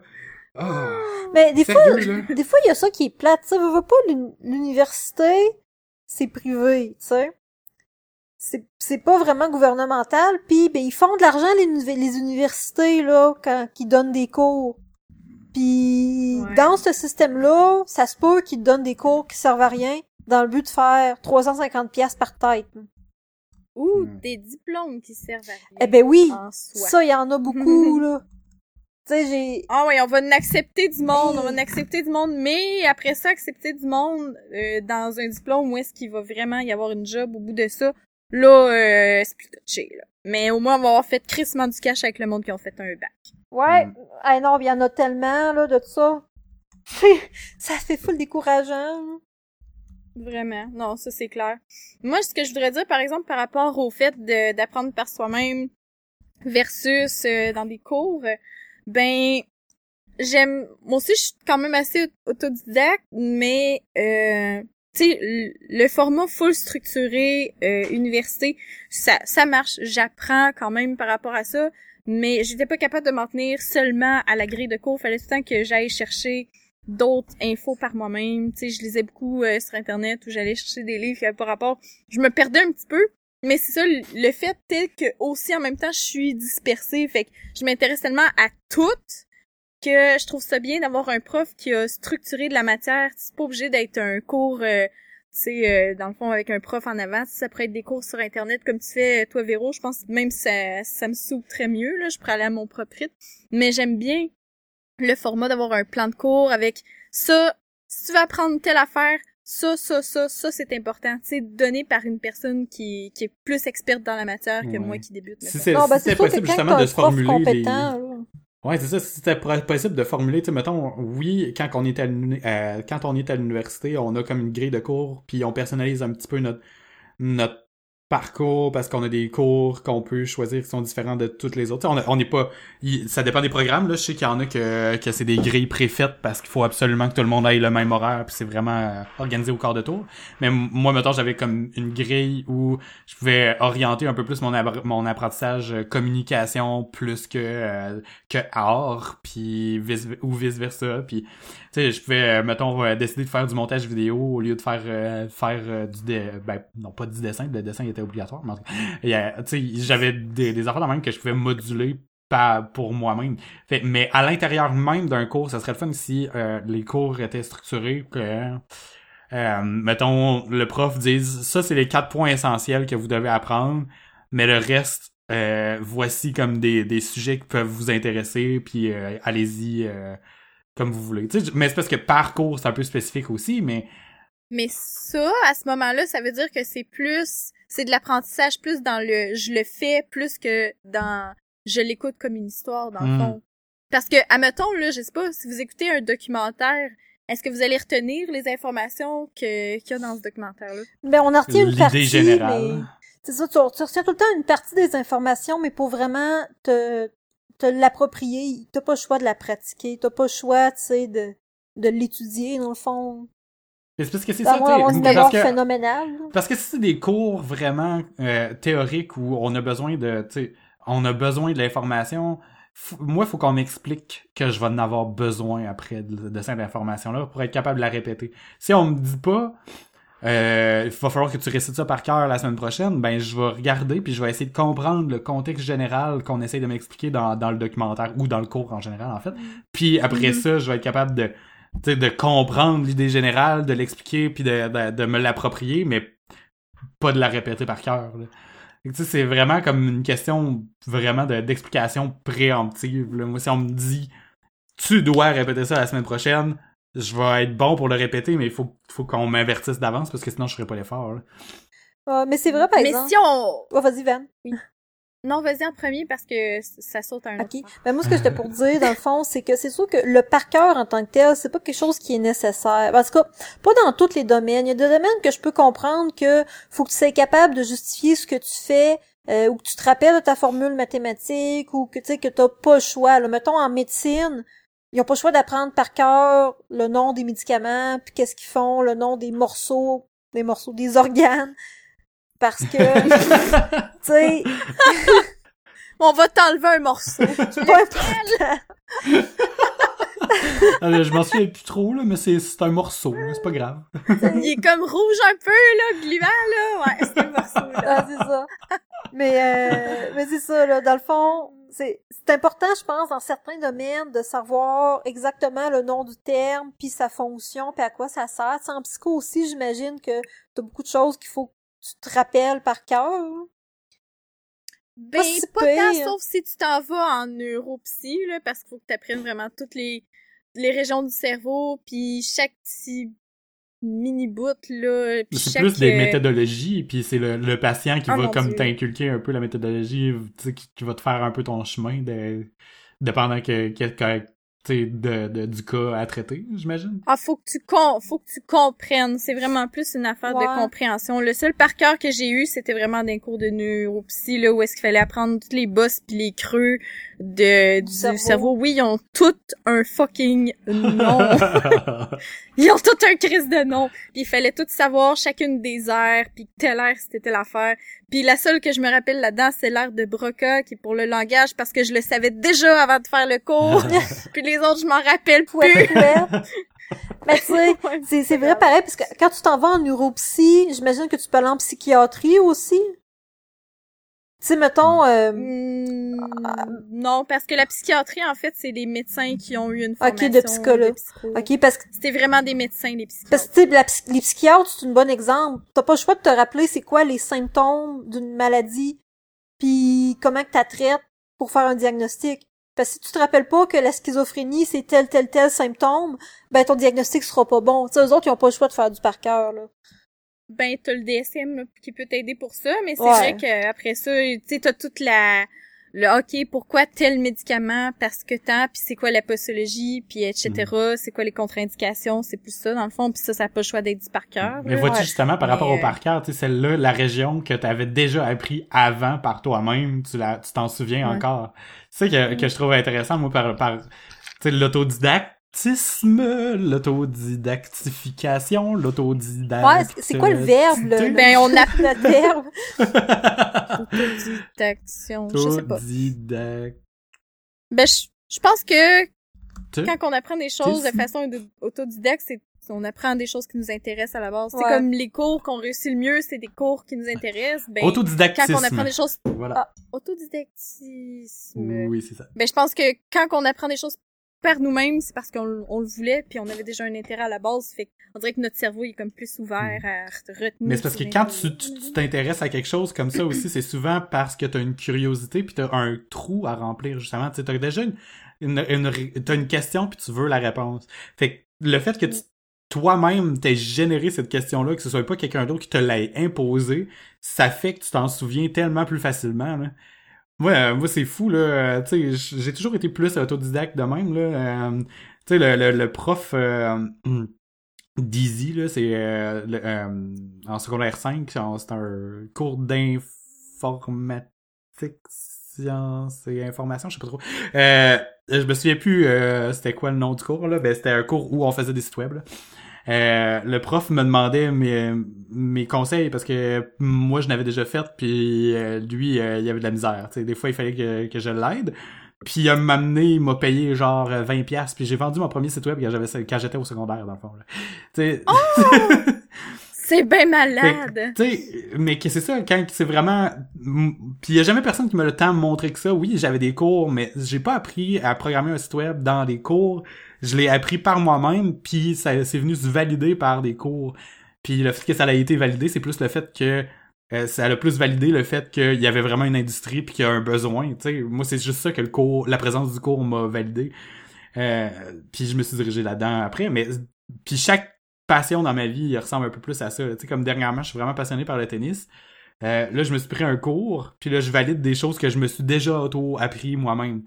[SPEAKER 1] Ah!
[SPEAKER 3] mais des fois,
[SPEAKER 1] là?
[SPEAKER 3] des fois, il y a ça qui est plate. Tu sais, veux veux pas, l'uni- l'université, c'est privé, tu sais. C'est, pas vraiment gouvernemental, puis ben, ils font de l'argent, les, uni- les universités, là, quand, qui donnent des cours. Puis
[SPEAKER 2] Ouais.
[SPEAKER 3] dans ce système-là, ça se peut qu'ils te donnent des cours qui servent à rien, dans le but de faire 350 pièces par tête.
[SPEAKER 2] ou
[SPEAKER 1] Hmm.
[SPEAKER 2] des diplômes qui servent à rien
[SPEAKER 3] Eh ben oui,
[SPEAKER 2] en soi
[SPEAKER 3] ça, il y en a beaucoup, [LAUGHS] là. Tu sais, j'ai...
[SPEAKER 2] Ah oui, on va accepter du monde, on va accepter du monde, mais après ça, accepter du monde euh, dans un diplôme où est-ce qu'il va vraiment y avoir une job au bout de ça, là, euh, c'est plus touché, là. Mais au moins, on va avoir fait crissement du cash avec le monde qui ont fait un bac.
[SPEAKER 3] Ouais,
[SPEAKER 1] Mm.
[SPEAKER 3] ah non, il y en a tellement, là, de ça. [LAUGHS] ça fait full décourageant.
[SPEAKER 2] Vraiment. Non, ça, c'est clair. Moi, ce que je voudrais dire, par exemple, par rapport au fait de- d'apprendre par soi-même versus euh, dans des cours, euh, ben, j'aime... Moi aussi, je suis quand même assez autodidacte, mais... Euh, tu sais, le- format full structuré euh, université, ça, ça marche. J'apprends quand même par rapport à ça, mais j'étais pas capable de m'en tenir seulement à la grille de cours. Fallait tout le temps que j'aille chercher d'autres infos par moi-même. Tu sais, je lisais beaucoup euh, sur Internet où j'allais chercher des livres pas rapport. Je me perdais un petit peu, mais c'est ça, le fait est que aussi en même temps, je suis dispersée. Fait que je m'intéresse tellement à tout que je trouve ça bien d'avoir un prof qui a structuré de la matière. C'est pas obligé d'être un cours, euh, tu sais, euh, dans le fond, avec un prof en avant. Ça pourrait être des cours sur Internet comme tu fais, toi, Véro. Je pense même ça, ça me soude très mieux. Là. Je pourrais aller à mon propre rythme. Mais j'aime bien le format d'avoir un plan de cours avec ça. Si tu veux apprendre telle affaire, ça, ça, ça, ça, c'est important. Tu sais, donné par une personne qui, qui est plus experte dans la matière que
[SPEAKER 1] Ouais.
[SPEAKER 2] moi qui débute.
[SPEAKER 1] Si c'est
[SPEAKER 3] Non, ben, c'est
[SPEAKER 1] possible justement de se formuler les... Ouais, c'est ça. Si c'était possible de formuler, tu sais, mettons, oui, quand on est à euh, quand on est à l'université, on a comme une grille de cours, puis on personnalise un petit peu notre notre parcours parce qu'on a des cours qu'on peut choisir qui sont différents de toutes les autres. On n'est pas, ça dépend des programmes là. Je sais qu'il y en a que que c'est des grilles préfaites parce qu'il faut absolument que tout le monde aille le même horaire, puis c'est vraiment euh, organisé au quart de tour. Mais moi, mettons, j'avais comme une grille où je pouvais orienter un peu plus mon, apprentissage euh, communication plus que euh, que art puis ou vice versa puis sais je pouvais euh, mettons euh, décider de faire du montage vidéo au lieu de faire euh, faire euh, du dé- ben non pas du dessin le dessin était obligatoire mais tu sais j'avais des, des affaires de même que je pouvais moduler pour moi-même. Mais à l'intérieur même d'un cours ça serait le fun si euh, les cours étaient structurés que euh, mettons, le prof dise ça, c'est les quatre points essentiels que vous devez apprendre, mais le reste, euh, voici comme des, des sujets qui peuvent vous intéresser, puis allez-y comme vous voulez. Tu sais, mais c'est parce que par cours, c'est un peu spécifique aussi, mais
[SPEAKER 2] Mais ça, à ce moment-là, ça veut dire que c'est plus, c'est de l'apprentissage plus dans le je le fais plus que dans je l'écoute comme une histoire, dans le
[SPEAKER 1] Mm.
[SPEAKER 2] fond. Parce que, admettons, là, je sais pas, si vous écoutez un documentaire, est-ce que vous allez retenir les informations que, qu'il y a dans ce documentaire-là?
[SPEAKER 3] Ben, on en retient une
[SPEAKER 1] l'idée
[SPEAKER 3] partie,
[SPEAKER 1] générale.
[SPEAKER 3] mais C'est ça, tu, tu retiens tout le temps une partie des informations, mais pour vraiment te, te l'approprier, t'as pas le choix de la pratiquer, t'as pas le choix, tu sais, de, de l'étudier, dans le fond.
[SPEAKER 1] Mais c'est parce que c'est ça, tu parce que,
[SPEAKER 3] phénoménale. là.
[SPEAKER 1] parce que si c'est des cours vraiment euh, théoriques où on a besoin de, tu sais, on a besoin de l'information, moi, il faut qu'on m'explique que je vais en avoir besoin après de, de cette information-là pour être capable de la répéter. Si on me dit pas, euh, il va falloir que tu récites ça par cœur la semaine prochaine, ben je vais regarder puis je vais essayer de comprendre le contexte général qu'on essaye de m'expliquer dans, dans le documentaire ou dans le cours en général en fait. Puis après
[SPEAKER 2] Mhm.
[SPEAKER 1] ça, je vais être capable de de comprendre l'idée générale, de l'expliquer puis de, de, de me l'approprier, mais pas de la répéter par cœur. c'est vraiment comme une question vraiment de- d'explication préemptive. là. Moi, si on me dit tu dois répéter ça la semaine prochaine, je vais être bon pour le répéter, mais il faut, faut qu'on m'avertisse d'avance parce que sinon je ferai pas l'effort. là.
[SPEAKER 3] Ah, mais c'est vrai, par
[SPEAKER 2] Mais
[SPEAKER 3] exemple.
[SPEAKER 2] si on...
[SPEAKER 3] Oh, vas-y, Van.
[SPEAKER 2] Non, vas-y en premier parce que ça saute un autre.
[SPEAKER 3] OK. Ben, moi, ce que j'étais pour dire, dans le fond, c'est que c'est sûr que le par cœur en tant que tel, c'est pas quelque chose qui est nécessaire. En tout cas, pas dans tous les domaines. Il y a des domaines que je peux comprendre que faut que tu sois capable de justifier ce que tu fais, euh, ou que tu te rappelles de ta formule mathématique, ou que tu sais que t'as pas le choix. Là, mettons, en médecine, ils ont pas le choix d'apprendre par cœur le nom des médicaments, puis qu'est-ce qu'ils font, le nom des morceaux, des morceaux des organes. Parce que, [LAUGHS] tu sais, [LAUGHS]
[SPEAKER 2] On va t'enlever un morceau. [LAUGHS]
[SPEAKER 3] c'est pas important.
[SPEAKER 1] Euh, je m'en souviens plus trop, là, mais c'est c'est un morceau, là, c'est pas grave.
[SPEAKER 2] Il est comme rouge un peu, là, gluant, là. Ouais, c'est un morceau, là.
[SPEAKER 3] Ah, c'est ça. Mais, euh, mais c'est ça, là. Dans le fond, c'est, c'est important, je pense, dans certains domaines, de savoir exactement le nom du terme, puis sa fonction, puis à quoi ça sert. Tu sais, en psycho aussi, j'imagine que t'as beaucoup de choses qu'il faut que tu te rappelles par cœur.
[SPEAKER 2] Ben,
[SPEAKER 3] Pas si
[SPEAKER 2] pas tant, sauf si tu t'en vas en neuropsy, là, parce qu'il faut que tu apprennes vraiment toutes les, les régions du cerveau, puis chaque petit mini-bout, là, puis
[SPEAKER 1] C'est plus des
[SPEAKER 2] euh,
[SPEAKER 1] méthodologies, puis c'est le, le patient qui
[SPEAKER 2] Ah,
[SPEAKER 1] va comme t'inculquer un peu la méthodologie, tu sais, qui, qui va te faire un peu ton chemin, de, dépendant que, que, que- de, de- du cas à traiter, j'imagine?
[SPEAKER 2] Ah, faut que tu con... faut que tu comprennes. C'est vraiment plus une affaire
[SPEAKER 3] Ouais.
[SPEAKER 2] de compréhension. Le seul par cœur que j'ai eu, c'était vraiment d'un cours de neuropsy, là, où est-ce qu'il fallait apprendre tous les bosses puis les creux de, du,
[SPEAKER 3] cerveau.
[SPEAKER 2] cerveau. Oui, ils ont tout un fucking nom. [LAUGHS] Ils ont tout un crise de nom. Puis il fallait tout savoir chacune des aires, puis telle aire c'était telle affaire. Puis la seule que je me rappelle là-dedans, c'est l'aire de Broca, qui est pour le langage, parce que je le savais déjà avant de faire le cours. [LAUGHS] puis les autres, je m'en rappelle plus. [LAUGHS]
[SPEAKER 3] Mais tu sais, c'est, c'est vrai pareil, parce que quand tu t'en vas en neuropsy, j'imagine que tu peux aller en psychiatrie aussi. Tu sais, mettons, euh,
[SPEAKER 2] Hmm, non, parce que la psychiatrie, en fait, c'est des médecins qui ont eu une
[SPEAKER 3] Ok,
[SPEAKER 2] formation
[SPEAKER 3] de psychologue.
[SPEAKER 2] psycho.
[SPEAKER 3] ok, parce que
[SPEAKER 2] C'était vraiment des médecins, les
[SPEAKER 3] Parce
[SPEAKER 2] psychiatres.
[SPEAKER 3] que, tu sais, la psy- les psychiatres, c'est un bon exemple. T'as pas le choix de te rappeler c'est quoi les symptômes d'une maladie, puis comment que t'as traites pour faire un diagnostic. Parce que si tu te rappelles pas que la schizophrénie, c'est tel, tel, tel symptôme, ben ton diagnostic sera pas bon. Tu sais, eux autres, ils ont pas le choix de faire du par cœur, là.
[SPEAKER 2] Ben, t'as le DSM qui peut t'aider pour ça, mais c'est
[SPEAKER 3] Ouais.
[SPEAKER 2] vrai qu'après ça, tu sais, t'as toute la... Le OK, pourquoi tel médicament, parce que tant, puis c'est quoi la posologie, puis etc.,
[SPEAKER 1] Mm.
[SPEAKER 2] c'est quoi les contre-indications, c'est plus ça, dans le fond, puis ça, ça a pas le choix d'être dit par cœur.
[SPEAKER 1] Mais vois-tu
[SPEAKER 3] Ouais.
[SPEAKER 1] justement par
[SPEAKER 2] Mais,
[SPEAKER 1] rapport au
[SPEAKER 2] euh,
[SPEAKER 1] par cœur, tu sais, celle-là, la région que tu avais déjà appris avant par toi-même, tu la, tu t'en souviens
[SPEAKER 2] Ouais.
[SPEAKER 1] encore. C'est ça que, que je trouve intéressant, moi, par, par, tu sais, l'autodidactisme, l'autodidactification, l'autodidact.
[SPEAKER 3] Ouais, c'est- quoi le verbe, là?
[SPEAKER 2] Ben, on a
[SPEAKER 3] Le verbe. [LAUGHS]
[SPEAKER 2] autodidaction, je sais pas.
[SPEAKER 1] Autodidact.
[SPEAKER 2] Ben, je, je pense que quand on apprend des choses de façon auto- autodidacte, c'est on apprend des choses qui nous intéressent à la base. C'est comme les cours qu'on réussit le mieux, c'est des cours qui nous intéressent. Ben, quand
[SPEAKER 1] Autodidactisme.
[SPEAKER 2] on apprend des choses
[SPEAKER 1] Voilà.
[SPEAKER 2] autodidactisme.
[SPEAKER 1] Oui, c'est ça.
[SPEAKER 2] Ben, je pense que quand on apprend des choses par nous-mêmes, c'est parce qu'on on le voulait, puis on avait déjà un intérêt à la base. Fait on dirait que notre cerveau il est comme plus ouvert à retenir.
[SPEAKER 1] Mais c'est parce que quand tu tu- tu t'intéresses à quelque chose comme ça aussi, c'est souvent parce que t'as une curiosité puis t'as un trou à remplir justement. Tu t'as déjà une, une, une t'as une question puis tu veux la réponse. Fait que le fait que tu toi-même t'aies généré cette question-là, que ce soit pas quelqu'un d'autre qui te l'ait imposé, ça fait que tu t'en souviens tellement plus facilement. Là. Moi, euh, moi c'est fou là. Euh, tu sais, j'ai toujours été plus autodidacte de même là. Euh, tu sais, le, le, le prof. Euh, Dizzy, là, c'est en secondaire 5, c'était un cours d'informatique, sciences et information, je sais pas trop. Euh, je me souviens plus euh, c'était quoi le nom du cours, là. Ben, c'était un cours où on faisait des sites web, là. Euh, le prof me demandait mes, mes conseils parce que moi je n'avais déjà fait puis euh, lui euh, il y avait de la misère tu sais des fois il fallait que, que je l'aide puis il m'a amené il m'a payé genre 20 pièces puis j'ai vendu mon premier site web quand j'avais quand j'étais au secondaire dans le fond là.
[SPEAKER 2] oh! [LAUGHS] C'est bien malade.
[SPEAKER 1] Tu sais, mais que c'est ça quand c'est vraiment puis il y a jamais personne qui m'a le temps de montrer que ça. Oui, j'avais des cours, mais j'ai pas appris à programmer un site web dans des cours. Je l'ai appris par moi-même, puis ça c'est venu se valider par des cours. Puis le fait que ça a été validé, c'est plus le fait que euh, ça a plus validé le fait qu'il y avait vraiment une industrie puis qu'il y a un besoin. Tu sais, moi c'est juste ça que le cours, la présence du cours m'a validé. Euh, puis je me suis dirigé là-dedans après, mais puis chaque passion dans ma vie il ressemble un peu plus à ça. Tu sais, comme dernièrement, je suis vraiment passionné par le tennis. Euh, là, je me suis pris un cours, puis là, je valide des choses que je me suis déjà auto-appris moi-même.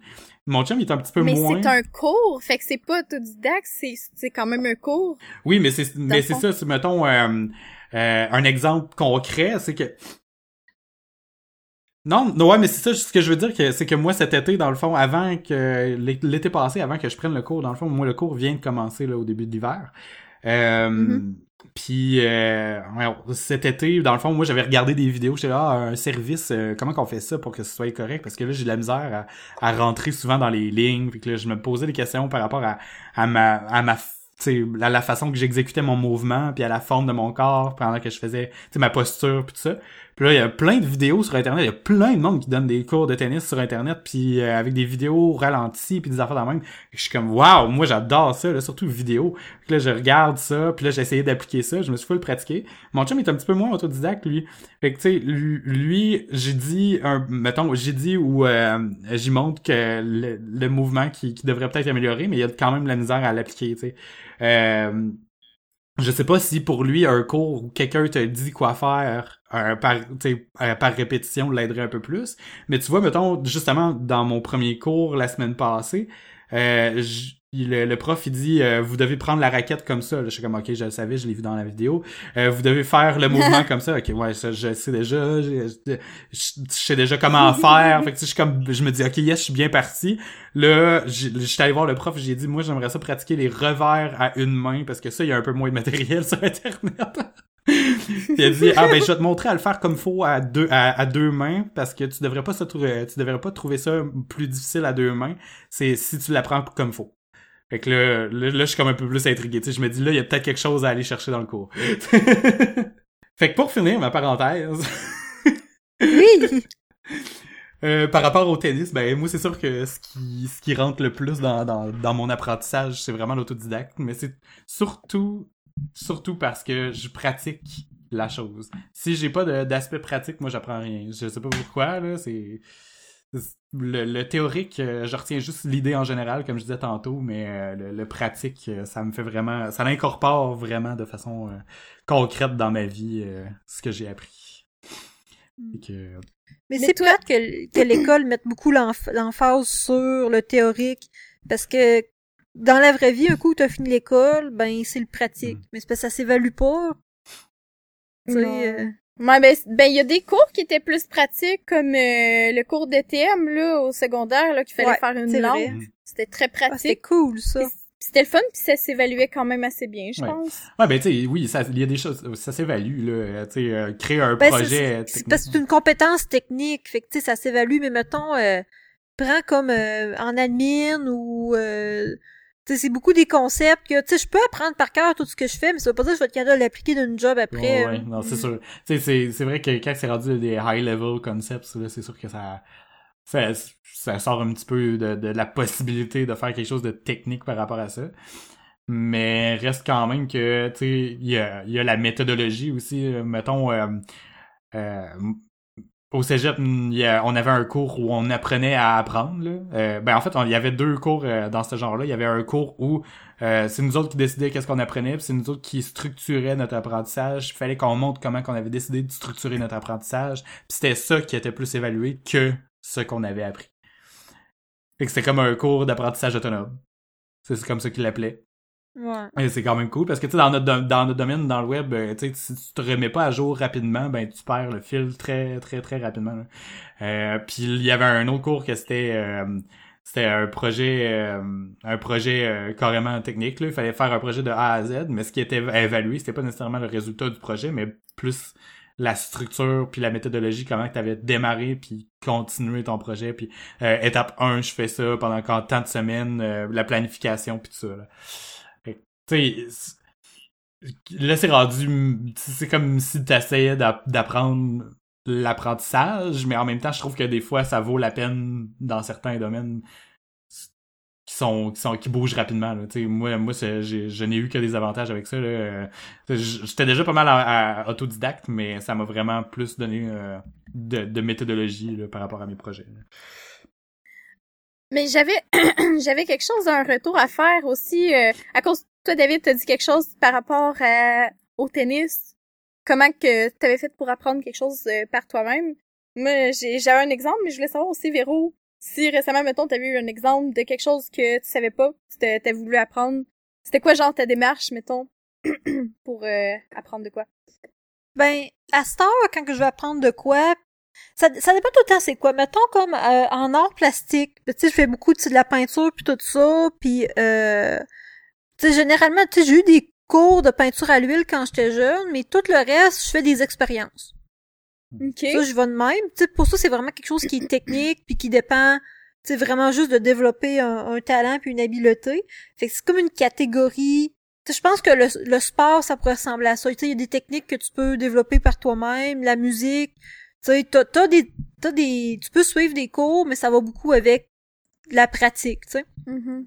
[SPEAKER 1] Mon chum, il est un petit peu moins...
[SPEAKER 2] Mais c'est un cours, fait que c'est pas autodidacte, c'est, c'est quand même un cours.
[SPEAKER 1] Oui, mais c'est, mais c'est ça, mettons, euh, euh, un exemple concret, c'est que... Non, non, ouais, mais c'est ça, ce que je veux dire, que c'est que moi, cet été, dans le fond, avant que, l'été passé, avant que je prenne le cours, dans le fond, moi, le cours vient de commencer, là, au début de l'hiver. Euh, mm-hmm. Puis euh, cet été, dans le fond, moi j'avais regardé des vidéos, j'étais là, ah, un service, euh, comment qu'on fait ça pour que ce soit correct? Parce que là, j'ai de la misère à, rentrer souvent dans les lignes. Puis que là, je me posais des questions par rapport à, à ma à ma à la façon que j'exécutais mon mouvement, puis à la forme de mon corps pendant que je faisais ma posture, puis tout ça. Puis là, il y a plein de vidéos sur Internet. Il y a plein de monde qui donne des cours de tennis sur Internet, puis euh, avec des vidéos ralenties, puis des affaires dans même. Je suis comme, waouh, moi j'adore ça, là, surtout vidéo. Puis là, je regarde ça, puis là, j'ai essayé d'appliquer ça. Je me suis full pratiquer. Mon chum est un petit peu moins autodidacte, lui. Fait que, tu sais, lui, j'ai dit, un, mettons, j'ai dit ou euh, j'y montre que le, mouvement qui, qui devrait peut-être améliorer, mais il y a quand même la misère à l'appliquer, tu sais. Euh, je sais pas si pour lui un cours où quelqu'un te dit quoi faire euh, par euh, par répétition l'aiderait un peu plus. Mais tu vois mettons justement dans mon premier cours la semaine passée euh, le, prof il dit euh, vous devez prendre la raquette comme ça. je suis comme ok je le savais, je l'ai vu dans la vidéo. Euh, vous devez faire le [LAUGHS] mouvement comme ça. Ok ouais ça, je sais déjà, je, sais déjà comment faire. fait que je suis comme je me dis ok yes je suis bien parti. Là je suis allé voir le prof, j'ai dit moi j'aimerais ça pratiquer les revers à une main parce que ça il y a un peu moins de matériel [LAUGHS] sur internet. il a dit ah ben je vais te montrer à le faire comme faut à deux à, deux mains parce que tu devrais pas ça tu devrais pas trouver ça plus difficile à deux mains c'est si tu l'apprends comme faut fait que là, là, je suis comme un peu plus intrigué. Tu sais, je me dis là, il y a peut-être quelque chose à aller chercher dans le cours. [LAUGHS] fait que pour finir ma parenthèse.
[SPEAKER 3] oui. [LAUGHS]
[SPEAKER 1] Euh, par rapport au tennis, ben moi c'est sûr que ce qui ce qui rentre le plus dans, dans, dans mon apprentissage, c'est vraiment l'autodidacte, mais c'est surtout surtout parce que je pratique la chose. Si j'ai pas d'aspect pratique, moi j'apprends rien. Je sais pas pourquoi là, c'est le, théorique, euh, je retiens juste l'idée en général, comme je disais tantôt, mais euh, le, pratique, euh, ça me fait vraiment, ça l'incorpore vraiment de façon concrète dans ma vie, ce que j'ai appris.
[SPEAKER 3] Hmm. Mais, c'est toi que, que l'école mette beaucoup l'emphase sur le théorique, parce que dans la vraie vie, un coup où tu as fini l'école, ben c'est le pratique. Hmm. Mais c'est parce que ça s'évalue pas.
[SPEAKER 2] Ouais, ben, ben, il y a des cours qui étaient plus pratiques, comme euh, le cours d'ETM, là, au secondaire, là, qu'il fallait faire une langue. C'était très pratique. Ah,
[SPEAKER 3] c'était cool, ça.
[SPEAKER 2] C'était le fun, puis ça s'évaluait quand même assez bien, je pense.
[SPEAKER 1] Ouais, ben, tu sais, oui, il y a des choses, ça s'évalue, là, tu sais, euh, créer un ben, projet...
[SPEAKER 3] C'est parce que c'est une compétence technique, fait que, tu sais, ça s'évalue, mais mettons, euh, prends comme en admin ou c'est beaucoup des concepts que, tu sais, je peux apprendre par cœur tout ce que je fais, mais ça veut pas dire que je vais être capable de l'appliquer dans une job après.
[SPEAKER 1] Ouais, non, c'est sûr. Tu sais, c'est vrai que quand c'est rendu des high-level concepts, c'est sûr que ça, ça, ça sort un petit peu de, de la possibilité de faire quelque chose de technique par rapport à ça. Mais reste quand même que, tu sais, il y a, y a la méthodologie aussi. Mettons, euh, euh, au cégep, on avait un cours où on apprenait à apprendre. Là. Euh, ben en fait, il y avait deux cours euh, dans ce genre-là. Il y avait un cours où euh, c'est nous autres qui décidions qu'est-ce qu'on apprenait, puis c'est nous autres qui structuraient notre apprentissage. Il fallait qu'on montre comment qu'on avait décidé de structurer notre apprentissage. Puis c'était ça qui était plus évalué que ce qu'on avait appris. Fait que c'était comme un cours d'apprentissage autonome. C'est comme ça qu'il l'appelait.
[SPEAKER 3] Ouais.
[SPEAKER 1] C'est quand même cool parce que tu sais dans notre dans notre domaine dans le web euh, tu sais si tu te remets pas à jour rapidement ben tu perds le fil très très très rapidement. Euh, puis il y avait un autre cours que c'était euh, c'était un projet euh, un projet euh, carrément technique là il fallait faire un projet de A à Z mais ce qui était évalué c'était pas nécessairement le résultat du projet mais plus la structure puis la méthodologie comment tu avais démarré puis continué ton projet puis euh, étape 1 je fais ça pendant quand tant de semaines la planification puis tout ça là. Tu sais là c'est rendu c'est comme si tu essayais d'apprendre l'apprentissage mais en même temps je trouve que des fois ça vaut la peine dans certains domaines qui sont qui sont qui bougent rapidement là. Moi moi je n'ai eu que des avantages avec ça. Euh, j'étais déjà pas mal à, autodidacte mais ça m'a vraiment plus donné euh, de, méthodologie là, par rapport à mes projets.
[SPEAKER 2] Mais j'avais [CLEARS THROAT] j'avais quelque chose d'un retour à faire aussi euh, à cause toi David t'as dit quelque chose par rapport à- au tennis. Comment que t'avais fait pour apprendre quelque chose euh, par toi-même? Moi j'ai j'avais un exemple mais je voulais savoir aussi Véro si récemment mettons t'avais eu un exemple de quelque chose que tu savais pas tu t'as voulu apprendre. C'était quoi genre ta démarche mettons [CLEARS THROAT] pour euh, apprendre de quoi?
[SPEAKER 3] Ben, à cette heure, quand je vais apprendre de quoi, ça, ça dépend tout le temps c'est quoi. Mettons comme euh, en art plastique, tu sais, je fais beaucoup de la peinture puis tout ça, puis euh, sais, généralement, tu sais, j'ai eu des cours de peinture à l'huile quand j'étais jeune, mais tout le reste, je fais des expériences.
[SPEAKER 2] ok
[SPEAKER 3] Ça, je vais de même. Tu sais, pour ça, c'est vraiment quelque chose qui est technique puis qui dépend, sais, vraiment juste de développer un, un talent puis une habileté. Fait que c'est comme une catégorie. Je pense que le, le sport, ça pourrait ressembler à ça. Tu sais, il y a des techniques que tu peux développer par toi-même, la musique. Tu sais, t'as des, t'as des, tu peux suivre des cours, mais ça va beaucoup avec la pratique, tu sais.
[SPEAKER 2] Mhm.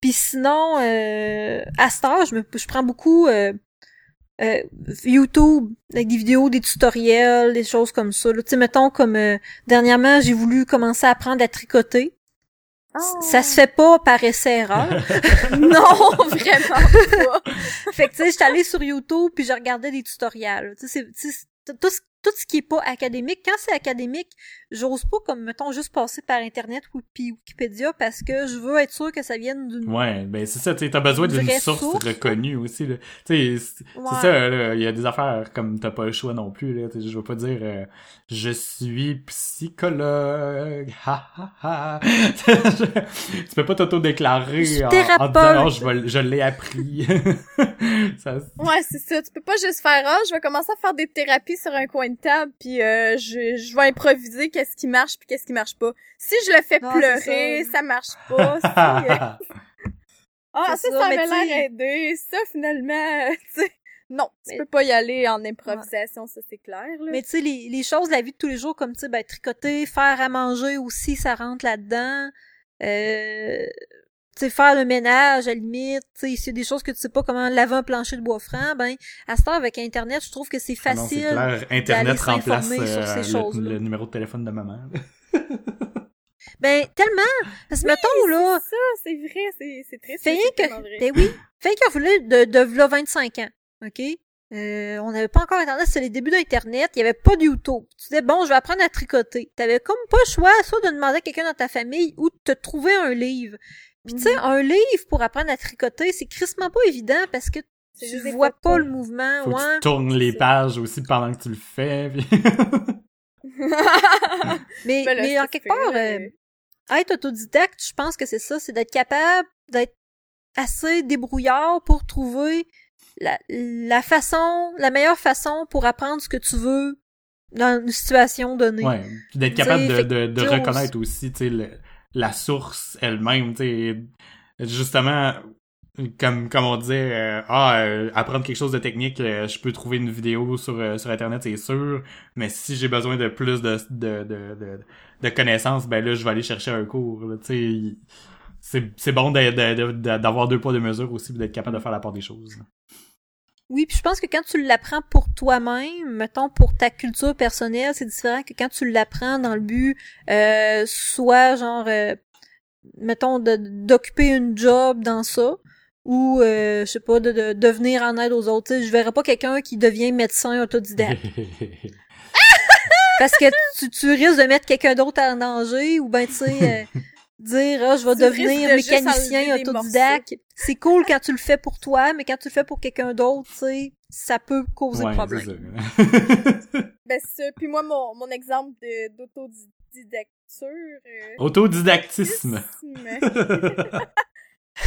[SPEAKER 3] Puis sinon, euh, à cette heure, je, me, je prends beaucoup euh, euh, YouTube avec des vidéos, des tutoriels, des choses comme ça. Tu sais, mettons comme euh, dernièrement, j'ai voulu commencer à apprendre à tricoter.
[SPEAKER 2] Oh.
[SPEAKER 3] Ça se fait pas par essai-erreur. [LAUGHS] [LAUGHS]
[SPEAKER 2] non vraiment pas [LAUGHS]
[SPEAKER 3] fait que tu sais, j'étais allée sur YouTube puis je regardais des tutoriels. Tu sais, tout ce tout ce qui est pas académique, quand c'est académique, j'ose pas comme mettons juste passer par internet ou puis Wikipédia parce que je veux être sûr que ça vienne d'une
[SPEAKER 1] Ouais, ben c'est ça, tu sais, t'as besoin d'une source
[SPEAKER 3] source.
[SPEAKER 1] reconnue aussi. Tu sais, c'est
[SPEAKER 3] Ouais.
[SPEAKER 1] ça, là, il y a des affaires comme t'as pas le choix non plus, là. Je veux pas dire euh, je suis psychologue, ha ha ha. [LAUGHS] tu peux pas t'auto-déclarer
[SPEAKER 3] Je suis
[SPEAKER 1] en, en disant
[SPEAKER 3] thérapeute.
[SPEAKER 1] non, je, vais- je l'ai appris. [LAUGHS] ça,
[SPEAKER 2] Ouais, c'est ça. Tu peux pas juste faire ah, je vais commencer à faire des thérapies sur un coin de table puis euh, je, je vais improviser qu'est-ce qui marche puis qu'est-ce qui marche pas. Si je le fais
[SPEAKER 3] Non,
[SPEAKER 2] pleurer, ça. marche pas. [LAUGHS] Si, euh, ah, ça,
[SPEAKER 3] ça,
[SPEAKER 2] ça m'a l'air aidé. Ça, finalement, [LAUGHS] tu sais, non, tu
[SPEAKER 3] Mais-
[SPEAKER 2] peux pas y aller en improvisation, ça c'est clair. Là.
[SPEAKER 3] Mais tu sais, les, les choses de la vie de tous les jours, comme tu sais, ben, tricoter, faire à manger aussi, ça rentre là-dedans. Euh, sais, faire le ménage, à la limite, tu sais, s'il y a des choses que tu sais pas comment laver un plancher de bois franc, ben, à cette heure, avec Internet, je trouve que c'est
[SPEAKER 1] Ah non, c'est
[SPEAKER 3] facile.
[SPEAKER 1] clair, Internet remplace
[SPEAKER 3] sur
[SPEAKER 1] euh,
[SPEAKER 3] ces
[SPEAKER 1] le,
[SPEAKER 3] choses-là.
[SPEAKER 1] le numéro de téléphone de maman. [LAUGHS]
[SPEAKER 3] ben, tellement! Parce que, mettons, là,
[SPEAKER 2] Ça, c'est vrai, c'est c'est triste.
[SPEAKER 3] Fait
[SPEAKER 2] c'est
[SPEAKER 3] que, ben oui, fait qu'on voulait de, de v'là 25 ans, ok? Euh, on n'avait pas encore Internet, c'était les débuts d'Internet, il y avait pas de YouTube. Tu disais, bon, je vais apprendre à tricoter. T'avais comme pas le choix, soit de demander à quelqu'un dans ta famille ou de te trouver un livre. Puis tu sais,
[SPEAKER 2] Mhm.
[SPEAKER 3] un livre pour apprendre à tricoter, c'est crissement pas évident parce que tu vois pas le mouvement,
[SPEAKER 1] Faut que
[SPEAKER 3] ouais.
[SPEAKER 1] tu tournes les pages aussi pendant que tu le fais. puis- [LAUGHS]
[SPEAKER 3] Mais,
[SPEAKER 2] Ben là,
[SPEAKER 3] mais en quelque
[SPEAKER 2] fait,
[SPEAKER 3] part, euh, être autodidacte, je pense que c'est ça, c'est d'être capable d'être assez débrouillard pour trouver la, la façon, la meilleure façon pour apprendre ce que tu veux dans une situation donnée.
[SPEAKER 1] Ouais, d'être capable de, de, de reconnaître aussi, tu sais, le- la source elle-même, tu justement, comme comme on disait, euh, ah, euh, apprendre quelque chose de technique, euh, je peux trouver une vidéo sur euh, sur internet, c'est sûr, mais si j'ai besoin de plus de de de de, connaissances, ben là, je vais aller chercher un cours. C'est bon d'avoir deux poids deux mesures aussi, d'être capable de faire la part des choses.
[SPEAKER 3] Oui, puis je pense que quand tu l'apprends pour toi-même, mettons pour ta culture personnelle, c'est différent que quand tu l'apprends dans le but euh, soit genre euh, mettons d'occuper une job dans ça ou euh, je sais pas de, de, de venir en aide aux autres. Tu sais, je verrais pas quelqu'un qui devient médecin autodidacte [LAUGHS] parce que tu, tu risques de mettre quelqu'un d'autre en danger ou ben tu sais euh, [LAUGHS] dire ah, je vais devenir mécanicien autodidacte. C'est cool quand tu le fais pour toi, mais quand tu le fais pour quelqu'un d'autre, tu sais, ça peut causer
[SPEAKER 1] Ouais,
[SPEAKER 3] problème. [LAUGHS] [LAUGHS]
[SPEAKER 2] Ben, c'est ça. Puis moi, mon, mon exemple de- d'autodidacture... euh,
[SPEAKER 1] Autodidactisme. [LAUGHS]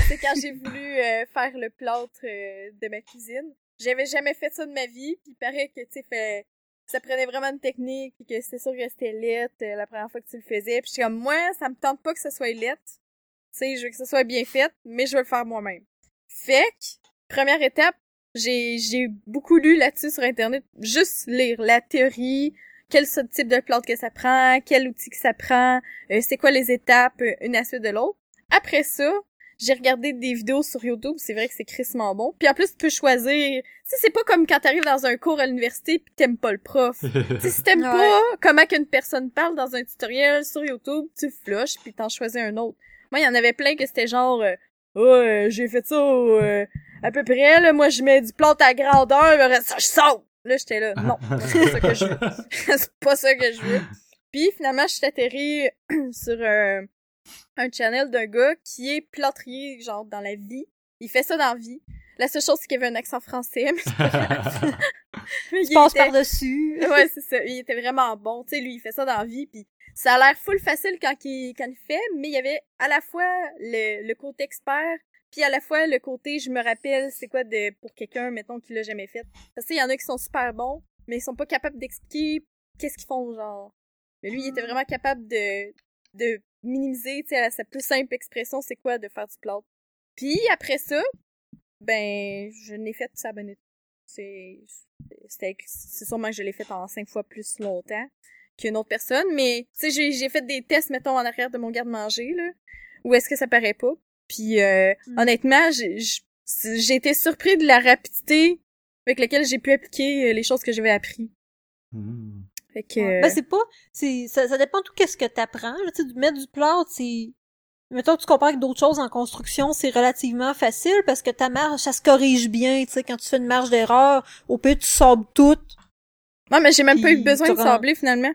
[SPEAKER 2] c'est quand j'ai voulu euh, faire le plâtre euh, de ma cuisine. J'avais jamais fait ça de ma vie, puis il paraît que, tu sais, fait- ça prenait vraiment une technique, puis que c'est sûr que c'était lettre euh, la première fois que tu le faisais. Puis j'étais comme, moi, ça me tente pas que ce soit lettre. Tu sais, je veux que ce soit bien fait, mais je veux le faire moi-même. Fait que, première étape, j'ai j'ai beaucoup lu là-dessus sur Internet, juste lire la théorie, quel type de plâtre que ça prend, quel outil que ça prend, euh, c'est quoi les étapes, euh, une à suite de l'autre. Après ça, j'ai regardé des vidéos sur YouTube, c'est vrai que c'est crissement bon. Puis en plus, tu peux choisir... Tu sais, c'est pas comme quand t'arrives dans un cours à l'université pis t'aimes pas le prof. [LAUGHS] tu sais, si t'aimes
[SPEAKER 3] Ouais.
[SPEAKER 2] pas comment qu'une personne parle dans un tutoriel sur YouTube, tu flushes puis t'en choisis un autre. Moi, il y en avait plein que c'était genre... euh, oh, euh, j'ai fait ça euh, à peu près, là. Moi, je mets du plâtre à grandeur, le reste, ça, je saute! Là, j'étais là. Non, [LAUGHS] c'est pas ça que je veux. [LAUGHS] c'est pas ça que je veux. Puis finalement, je suis atterrie [CLEARS THROAT] sur un, un channel d'un gars qui est plâtrier, genre, dans la vie. Il fait ça dans la vie. La seule chose, c'est qu'il avait un accent français, mais [LAUGHS] [LAUGHS] il était-
[SPEAKER 3] par-dessus. [LAUGHS]
[SPEAKER 2] Ouais, c'est ça. Il était vraiment bon. Tu sais, lui, il fait ça dans la vie, puis ça a l'air full facile quand il, quand il fait, mais il y avait à la fois le, le côté expert, puis à la fois le côté, je me rappelle, c'est quoi de pour quelqu'un, mettons, qui l'a jamais fait. Parce qu'il y en a qui sont super bons, mais ils sont pas capables d'expliquer qu'est-ce qu'ils font, genre. Mais lui, il était vraiment capable de, de minimiser, tu sais, à sa plus simple expression, c'est quoi de faire du plâtre. Puis après ça, ben, je n'ai fait sa bonne c'est c'est sûrement que je l'ai fait en cinq fois plus longtemps qu'une autre personne mais tu sais j'ai j'ai fait des tests mettons en arrière de mon garde-manger là où est-ce que ça paraît pas puis euh,
[SPEAKER 3] Mm.
[SPEAKER 2] honnêtement j'ai j'ai- j'ai été surpris de la rapidité avec laquelle j'ai pu appliquer euh, les choses que j'avais appris
[SPEAKER 1] Hmm.
[SPEAKER 2] Fait que
[SPEAKER 3] Ben, c'est pas, c'est, ça, ça dépend de tout qu'est-ce que t'apprends, là, tu mettre du plâtre, c'est, mettons que tu compares avec d'autres choses en construction, c'est relativement facile parce que ta marge, ça se corrige bien, tu sais, quand tu fais une marge d'erreur, au pire, tu sables tout.
[SPEAKER 2] non mais j'ai même pas eu besoin de sabler finalement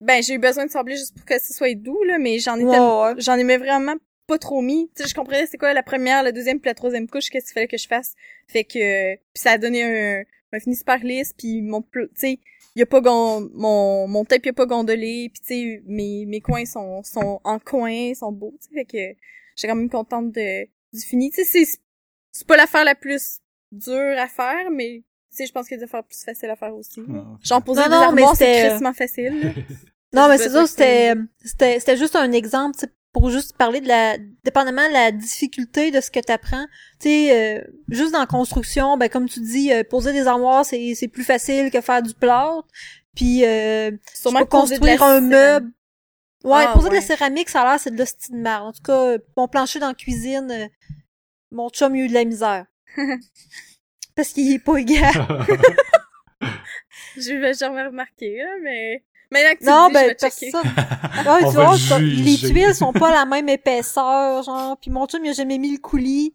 [SPEAKER 2] ben j'ai eu besoin de sabler juste pour que ce soit doux là mais j'en
[SPEAKER 3] Ouais, ouais.
[SPEAKER 2] j'en aimais vraiment pas trop mis. Tu sais, je comprenais c'est quoi la première, la deuxième puis la troisième couche, qu'est-ce qu'il fallait que je fasse. Fait que puis ça a donné un, un fini super lisse puis mon tu sais, y a pas gon- mon mon tape il a pas gondolé puis tu sais mes mes coins sont sont en coin, sont beaux, tu sais, fait que j'ai quand même contente de du fini. Tu sais c'est c'est pas l'affaire la plus dure à faire mais tu sais je pense qu'il y a des affaires plus faciles à faire aussi.
[SPEAKER 1] Ah,
[SPEAKER 2] Genre poser
[SPEAKER 3] Non,
[SPEAKER 2] des armoires, c'est
[SPEAKER 3] c'était-
[SPEAKER 2] crissement facile. [LAUGHS]
[SPEAKER 3] Non, mais c'est ça, c'était, c'était, c'était juste un exemple, tu sais, pour juste parler de la, dépendamment de la difficulté de ce que t'apprends. Tu sais, euh, juste dans la construction, ben, comme tu dis, euh, poser des armoires, c'est, c'est plus facile que faire du plâtre. Puis, euh,
[SPEAKER 2] Sûrement
[SPEAKER 3] tu construire un meuble. Ouais,
[SPEAKER 2] Ah,
[SPEAKER 3] poser de la
[SPEAKER 2] ouais.
[SPEAKER 3] céramique, ça a l'air, c'est de l'hostie de marde. En tout cas, mon plancher dans la cuisine, euh, mon chum, il a eu de la misère. [LAUGHS] Parce qu'il est pas égal. [LAUGHS]
[SPEAKER 2] Je vais jamais remarqué là mais maintenant que tu
[SPEAKER 3] Non,
[SPEAKER 2] dis, je
[SPEAKER 3] ben,
[SPEAKER 2] vais
[SPEAKER 3] parce
[SPEAKER 2] checker.
[SPEAKER 3] que ça. [LAUGHS] Ouais,
[SPEAKER 1] On
[SPEAKER 3] tu vois,
[SPEAKER 1] le
[SPEAKER 3] ça- les tuiles sont pas la même épaisseur, genre. Puis mon chum, il a jamais mis le coulis.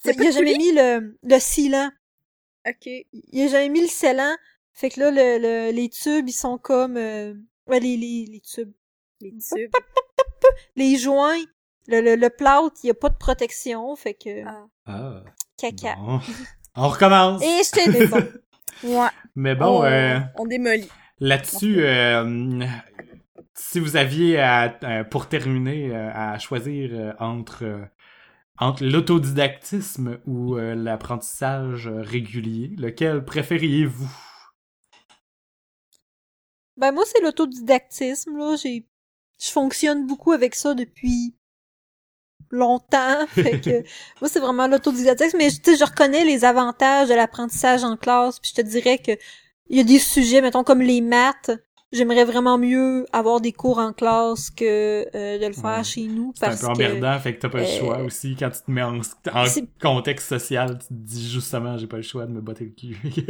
[SPEAKER 2] C'est pas
[SPEAKER 3] il a jamais
[SPEAKER 2] coulis?
[SPEAKER 3] mis le, le sealant.
[SPEAKER 2] Ok.
[SPEAKER 3] Il a jamais mis le scellant. Fait que là, le, le- les tubes, ils sont comme... euh, Ouais, les, les, les tubes.
[SPEAKER 2] Les tubes.
[SPEAKER 3] Les joints. Le, le, le plâtre, il y a pas de protection. Fait que...
[SPEAKER 2] Ah.
[SPEAKER 1] Ah,
[SPEAKER 3] Caca.
[SPEAKER 1] bon. On recommence.
[SPEAKER 3] Et je t'ai dit bon. [LAUGHS]
[SPEAKER 2] Ouais.
[SPEAKER 1] Mais bon,
[SPEAKER 2] on,
[SPEAKER 1] euh,
[SPEAKER 2] on démolit.
[SPEAKER 1] Là-dessus, euh, si vous aviez à, euh, pour terminer euh, à choisir entre entre l'autodidactisme ou l'apprentissage régulier, lequel préfériez-vous?
[SPEAKER 3] Ben moi, c'est l'autodidactisme, là. J'ai... Je fonctionne beaucoup avec ça depuis longtemps. [LAUGHS] Fait que [LAUGHS] moi, c'est vraiment l'autodidactisme. Mais tu sais, je reconnais les avantages de l'apprentissage en classe. Puis je te dirais que il y a des sujets, mettons, comme les maths. J'aimerais vraiment mieux avoir des cours en classe que euh, de le faire
[SPEAKER 1] Ouais.
[SPEAKER 3] chez nous.
[SPEAKER 1] C'est un peu
[SPEAKER 3] que
[SPEAKER 1] emmerdant, fait que t'as pas le
[SPEAKER 3] euh,
[SPEAKER 1] choix aussi. Quand tu te mets en, contexte social, tu te dis justement, j'ai pas le choix de me botter le cul. [LAUGHS]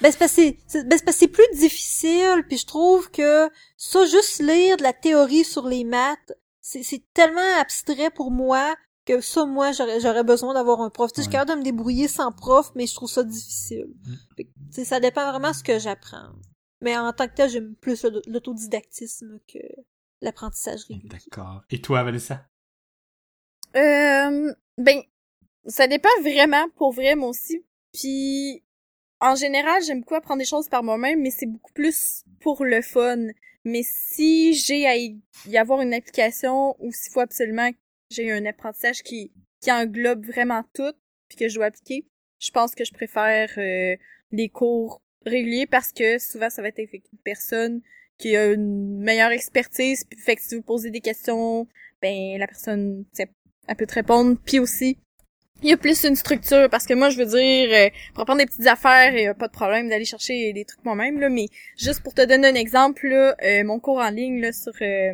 [SPEAKER 3] Ben, c'est parce que c'est- c'est ben, c'est parce que c'est plus difficile, puis je trouve que ça, juste lire de la théorie sur les maths, c'est tellement abstrait pour moi que ça, moi, j'aurais j'aurais besoin d'avoir un prof. Tu sais, Je suis
[SPEAKER 1] Ouais.
[SPEAKER 3] capable de me débrouiller sans prof, mais je trouve ça difficile.
[SPEAKER 1] Mm.
[SPEAKER 3] Fait que, tu sais, ça dépend vraiment de ce que j'apprends. Mais en tant que tel, j'aime plus l'auto- l'autodidactisme que l'apprentissage régulier.
[SPEAKER 1] D'accord. Et toi, Vanessa?
[SPEAKER 2] Euh, ben, ça dépend vraiment, pour vrai, moi aussi. Puis, en général, j'aime beaucoup apprendre des choses par moi-même, mais c'est beaucoup plus pour le fun. Mais si j'ai à y avoir une application ou s'il faut absolument j'ai un apprentissage qui, qui englobe vraiment tout, puis que je dois appliquer, je pense que je préfère euh, les cours réguliers parce que souvent ça va être avec une personne qui a une meilleure expertise, puis fait que si tu veux poser des questions, ben la personne, elle peut te répondre. Puis aussi, il y a plus une structure parce que moi je veux dire euh, pour apprendre des petites affaires il y a pas de problème d'aller chercher des trucs moi-même là mais juste pour te donner un exemple là, euh, mon cours en ligne là sur euh,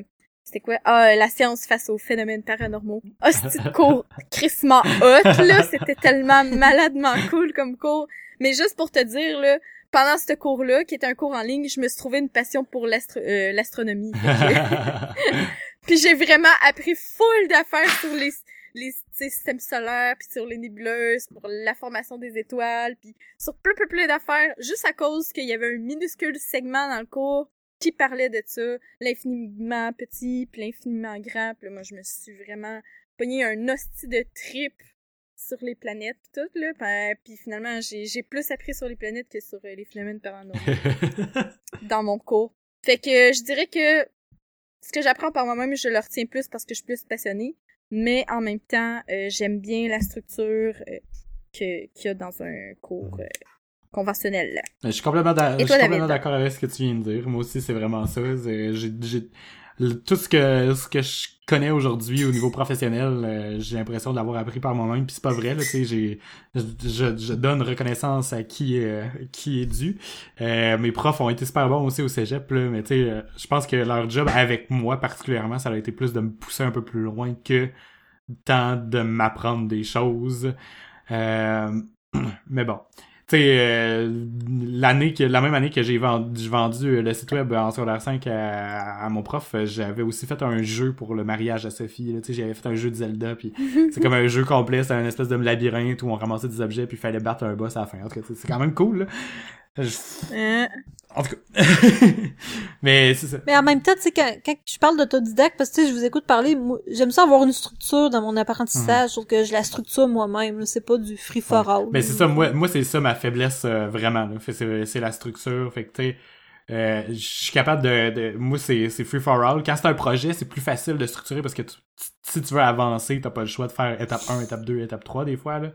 [SPEAKER 2] c'était quoi? Ah la science face aux phénomènes paranormaux. Ah c'était cours [LAUGHS] crissement hot là c'était tellement maladement cool comme cours. Mais juste pour te dire là pendant ce cours là qui était un cours en ligne je me suis trouvé une passion pour l'astronomie. [LAUGHS] [LAUGHS] Puis j'ai vraiment appris full d'affaires sur les les systèmes solaires, puis sur les nébuleuses, pour la formation des étoiles, puis sur plein, plein, plein d'affaires, juste à cause qu'il y avait un minuscule segment dans le cours qui parlait de ça, l'infiniment petit, puis l'infiniment grand, puis moi, je me suis vraiment pogné un hostie de trip sur les planètes pis tout là. Puis finalement j'ai plus appris sur les planètes que sur euh, les phénomènes paranormaux. [LAUGHS] Dans mon cours. Fait que je dirais que ce que j'apprends par moi-même je le retiens plus parce que je suis plus passionnée. Mais en même temps, euh, j'aime bien la structure euh, qu'il y a dans un cours euh, conventionnel.
[SPEAKER 1] Je suis complètement d'accord avec ce que tu viens de dire. Moi aussi, c'est vraiment ça. J'ai tout ce que ce que je connais aujourd'hui au niveau professionnel, j'ai l'impression de l'avoir appris par moi-même. Puis c'est pas vrai, là. J'ai je, je, donne reconnaissance à qui qui est dû. mes profs ont été super bons aussi au cégep, là, mais tu sais, je pense que leur job avec moi particulièrement, ça a été plus de me pousser un peu plus loin que tant de m'apprendre des choses. Euh, [CLEARS THROAT] mais bon. Tu sais, euh, l'année que, la même année que j'ai vendu, vendu le site web en secondaire 5 à, mon prof, j'avais aussi fait un jeu pour le mariage à Sophie. Tu sais, j'avais fait un jeu de Zelda, puis [LAUGHS] c'est comme un jeu complet, c'est un espèce de labyrinthe où on ramassait des objets, puis il fallait battre un boss à la fin. En tout cas, c'est quand même cool. Là. Euh. En tout cas. [LAUGHS] mais c'est ça.
[SPEAKER 3] Mais en même temps, tu sais, quand, quand je parle d'autodidacte, parce que tu je vous écoute parler, j'aime ça avoir une structure dans mon apprentissage, sauf que je la structure moi-même, c'est pas du free for all.
[SPEAKER 1] Mais c'est ça, moi, moi c'est ça ma faiblesse euh, vraiment, c'est la structure, fait que tu sais, euh, je suis capable de, de moi c'est c'est free for all quand c'est un projet c'est plus facile de structurer parce que si tu veux avancer t'as pas le choix de faire étape 1 étape 2 étape 3 des fois là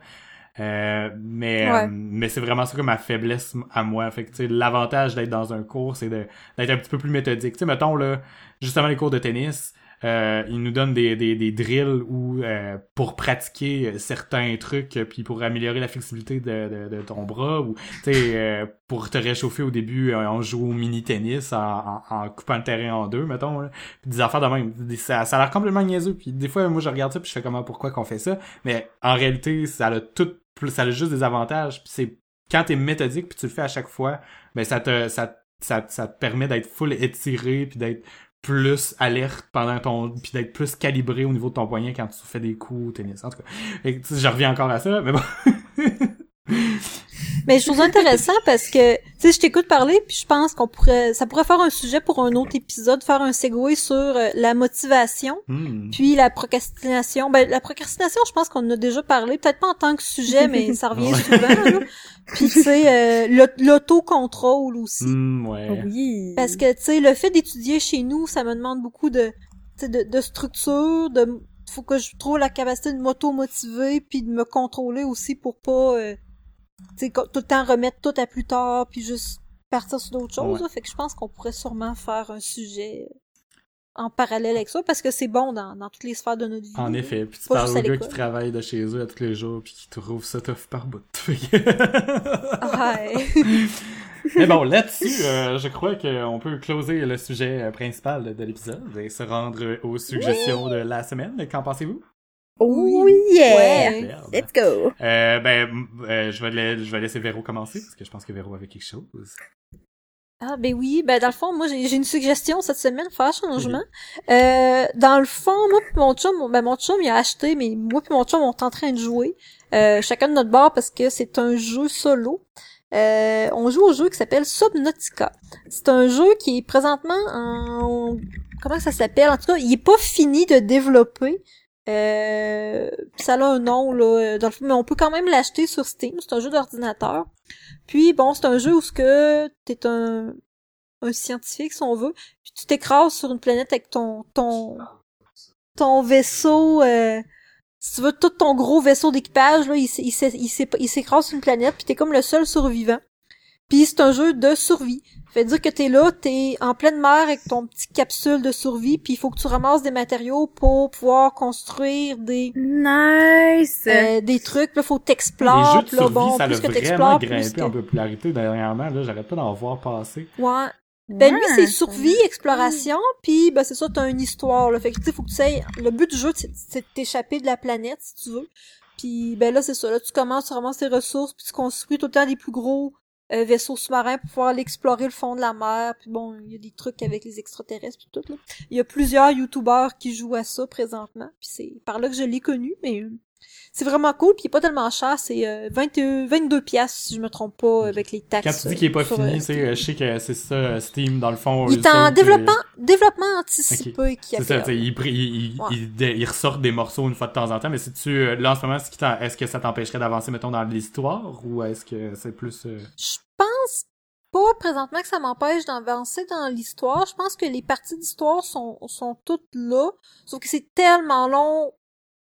[SPEAKER 1] euh, mais euh, mais c'est vraiment ça comme ma faiblesse à moi. Fait que l'avantage d'être dans un cours, c'est d'être un petit peu plus méthodique. Tu sais, mettons là, justement les cours de tennis, euh, ils nous donnent des, des, des drills ou euh, pour pratiquer certains trucs puis pour améliorer la flexibilité de, de, ton bras ou tu sais pour te réchauffer au début on joue au mini tennis en, en, coupant le terrain en deux mettons là. des affaires de même ça, ça a l'air complètement niaiseux puis des fois moi je regarde ça puis je fais comment pourquoi qu'on fait ça? Mais en réalité ça a tout ça a juste des avantages. Puis c'est quand t'es méthodique puis tu le fais à chaque fois, ben ça te ça ça, ça te permet d'être full étiré puis d'être plus alerte pendant ton puis d'être plus calibré au niveau de ton poignet quand tu fais des coups au tennis en tout cas je reviens encore à ça mais bon [LAUGHS]
[SPEAKER 3] Mais je trouve ça intéressant parce que, tu sais, je t'écoute parler puis je pense qu'on pourrait, ça pourrait faire un sujet pour un autre épisode, faire un segue sur euh, la motivation,
[SPEAKER 1] hmm.
[SPEAKER 3] puis la procrastination. Ben, la procrastination, je pense qu'on en a déjà parlé, peut-être pas en tant que sujet, mais ça revient souvent. Là. Puis tu sais, euh, l'autocontrôle aussi.
[SPEAKER 1] Hmm, ouais.
[SPEAKER 2] Oui.
[SPEAKER 3] Parce que, tu sais, le fait d'étudier chez nous, ça me demande beaucoup de, de, de structure, de faut que je trouve la capacité de m'auto-motiver puis de me contrôler aussi pour pas euh, tout le temps remettre tout à plus tard, puis juste partir sur d'autres choses. Fait que je pense qu'on pourrait sûrement faire un sujet euh, en parallèle avec ça, parce que c'est bon dans, dans toutes les sphères de notre vie.
[SPEAKER 1] En effet, puis tu parles aux gars qui travaillent de chez eux à tous les jours, puis qui trouvent ça tough par bout. [LAUGHS]
[SPEAKER 3] ouais. [LAUGHS]
[SPEAKER 1] Mais bon, là-dessus, euh, je crois qu'on peut closer le sujet principal de, l'épisode et se rendre aux suggestions de la semaine. Qu'en pensez-vous?
[SPEAKER 2] Oh yeah! Let's go!
[SPEAKER 1] Euh, ben, euh, je, vais je vais laisser Véro commencer, parce que je pense que Véro avait quelque chose.
[SPEAKER 3] Ah ben oui, ben dans le fond, moi j'ai une suggestion cette semaine, faire changement. Euh, dans le fond, moi puis mon chum, ben mon chum il a acheté, mais moi puis mon chum on est en train de jouer. Euh, chacun de notre bord parce que c'est un jeu solo. Euh, on joue au jeu qui s'appelle Subnautica. C'est un jeu qui est présentement en comment ça s'appelle? En tout cas, il est pas fini de développer. Euh, ça a un nom là, euh, dans le mais on peut quand même l'acheter sur Steam. C'est un jeu d'ordinateur. Puis bon, c'est un jeu où ce que t'es un un scientifique si on veut, puis tu t'écrases sur une planète avec ton ton ton vaisseau. Euh, si tu veux tout ton gros vaisseau d'équipage là, il il s'écrase sur une planète, puis t'es comme le seul survivant. Puis c'est un jeu de survie. Fait dire que t'es là, t'es en pleine mer avec ton petit capsule de survie, puis il faut que tu ramasses des matériaux pour pouvoir construire des
[SPEAKER 2] nice
[SPEAKER 3] euh, des trucs. Là, faut t'explorer.
[SPEAKER 1] Les jeux de survie, bon, ça a vraiment grimpé en popularité dernièrement. Là, j'arrête pas d'en voir passer.
[SPEAKER 3] Ouais. Ben lui c'est survie, exploration, puis ben c'est ça t'as une histoire là. Fait que tu faut que tu sais le but du jeu c'est de t'échapper de la planète si tu veux. Puis ben là c'est ça là tu commences tu ramasses tes ressources puis tu construis tout le temps des plus gros euh, vaisseau sous-marin pour pouvoir explorer le fond de la mer. Puis bon, il y a des trucs avec les extraterrestres puis tout. Là. Il y a plusieurs youtubeurs qui jouent à ça présentement. Puis c'est par là que je l'ai connu, mais c'est vraiment cool, puis il est pas tellement cher, c'est euh, 22 pièces si je me trompe pas avec les taxes.
[SPEAKER 1] Quand tu dis qu'il est pas fini, c'est euh, je sais que c'est ça euh, Steam dans le fond.
[SPEAKER 3] Il est en développement développement anticipé qui a
[SPEAKER 1] C'est ça, il, il, il, il, ressort des morceaux une fois de temps en temps, mais si tu là en ce moment est-ce que ça t'empêcherait d'avancer mettons dans l'histoire ou est-ce que c'est plus
[SPEAKER 3] Je pense pas présentement que ça m'empêche d'avancer dans l'histoire. Je pense que les parties d'histoire sont, sont toutes là. Sauf que c'est tellement long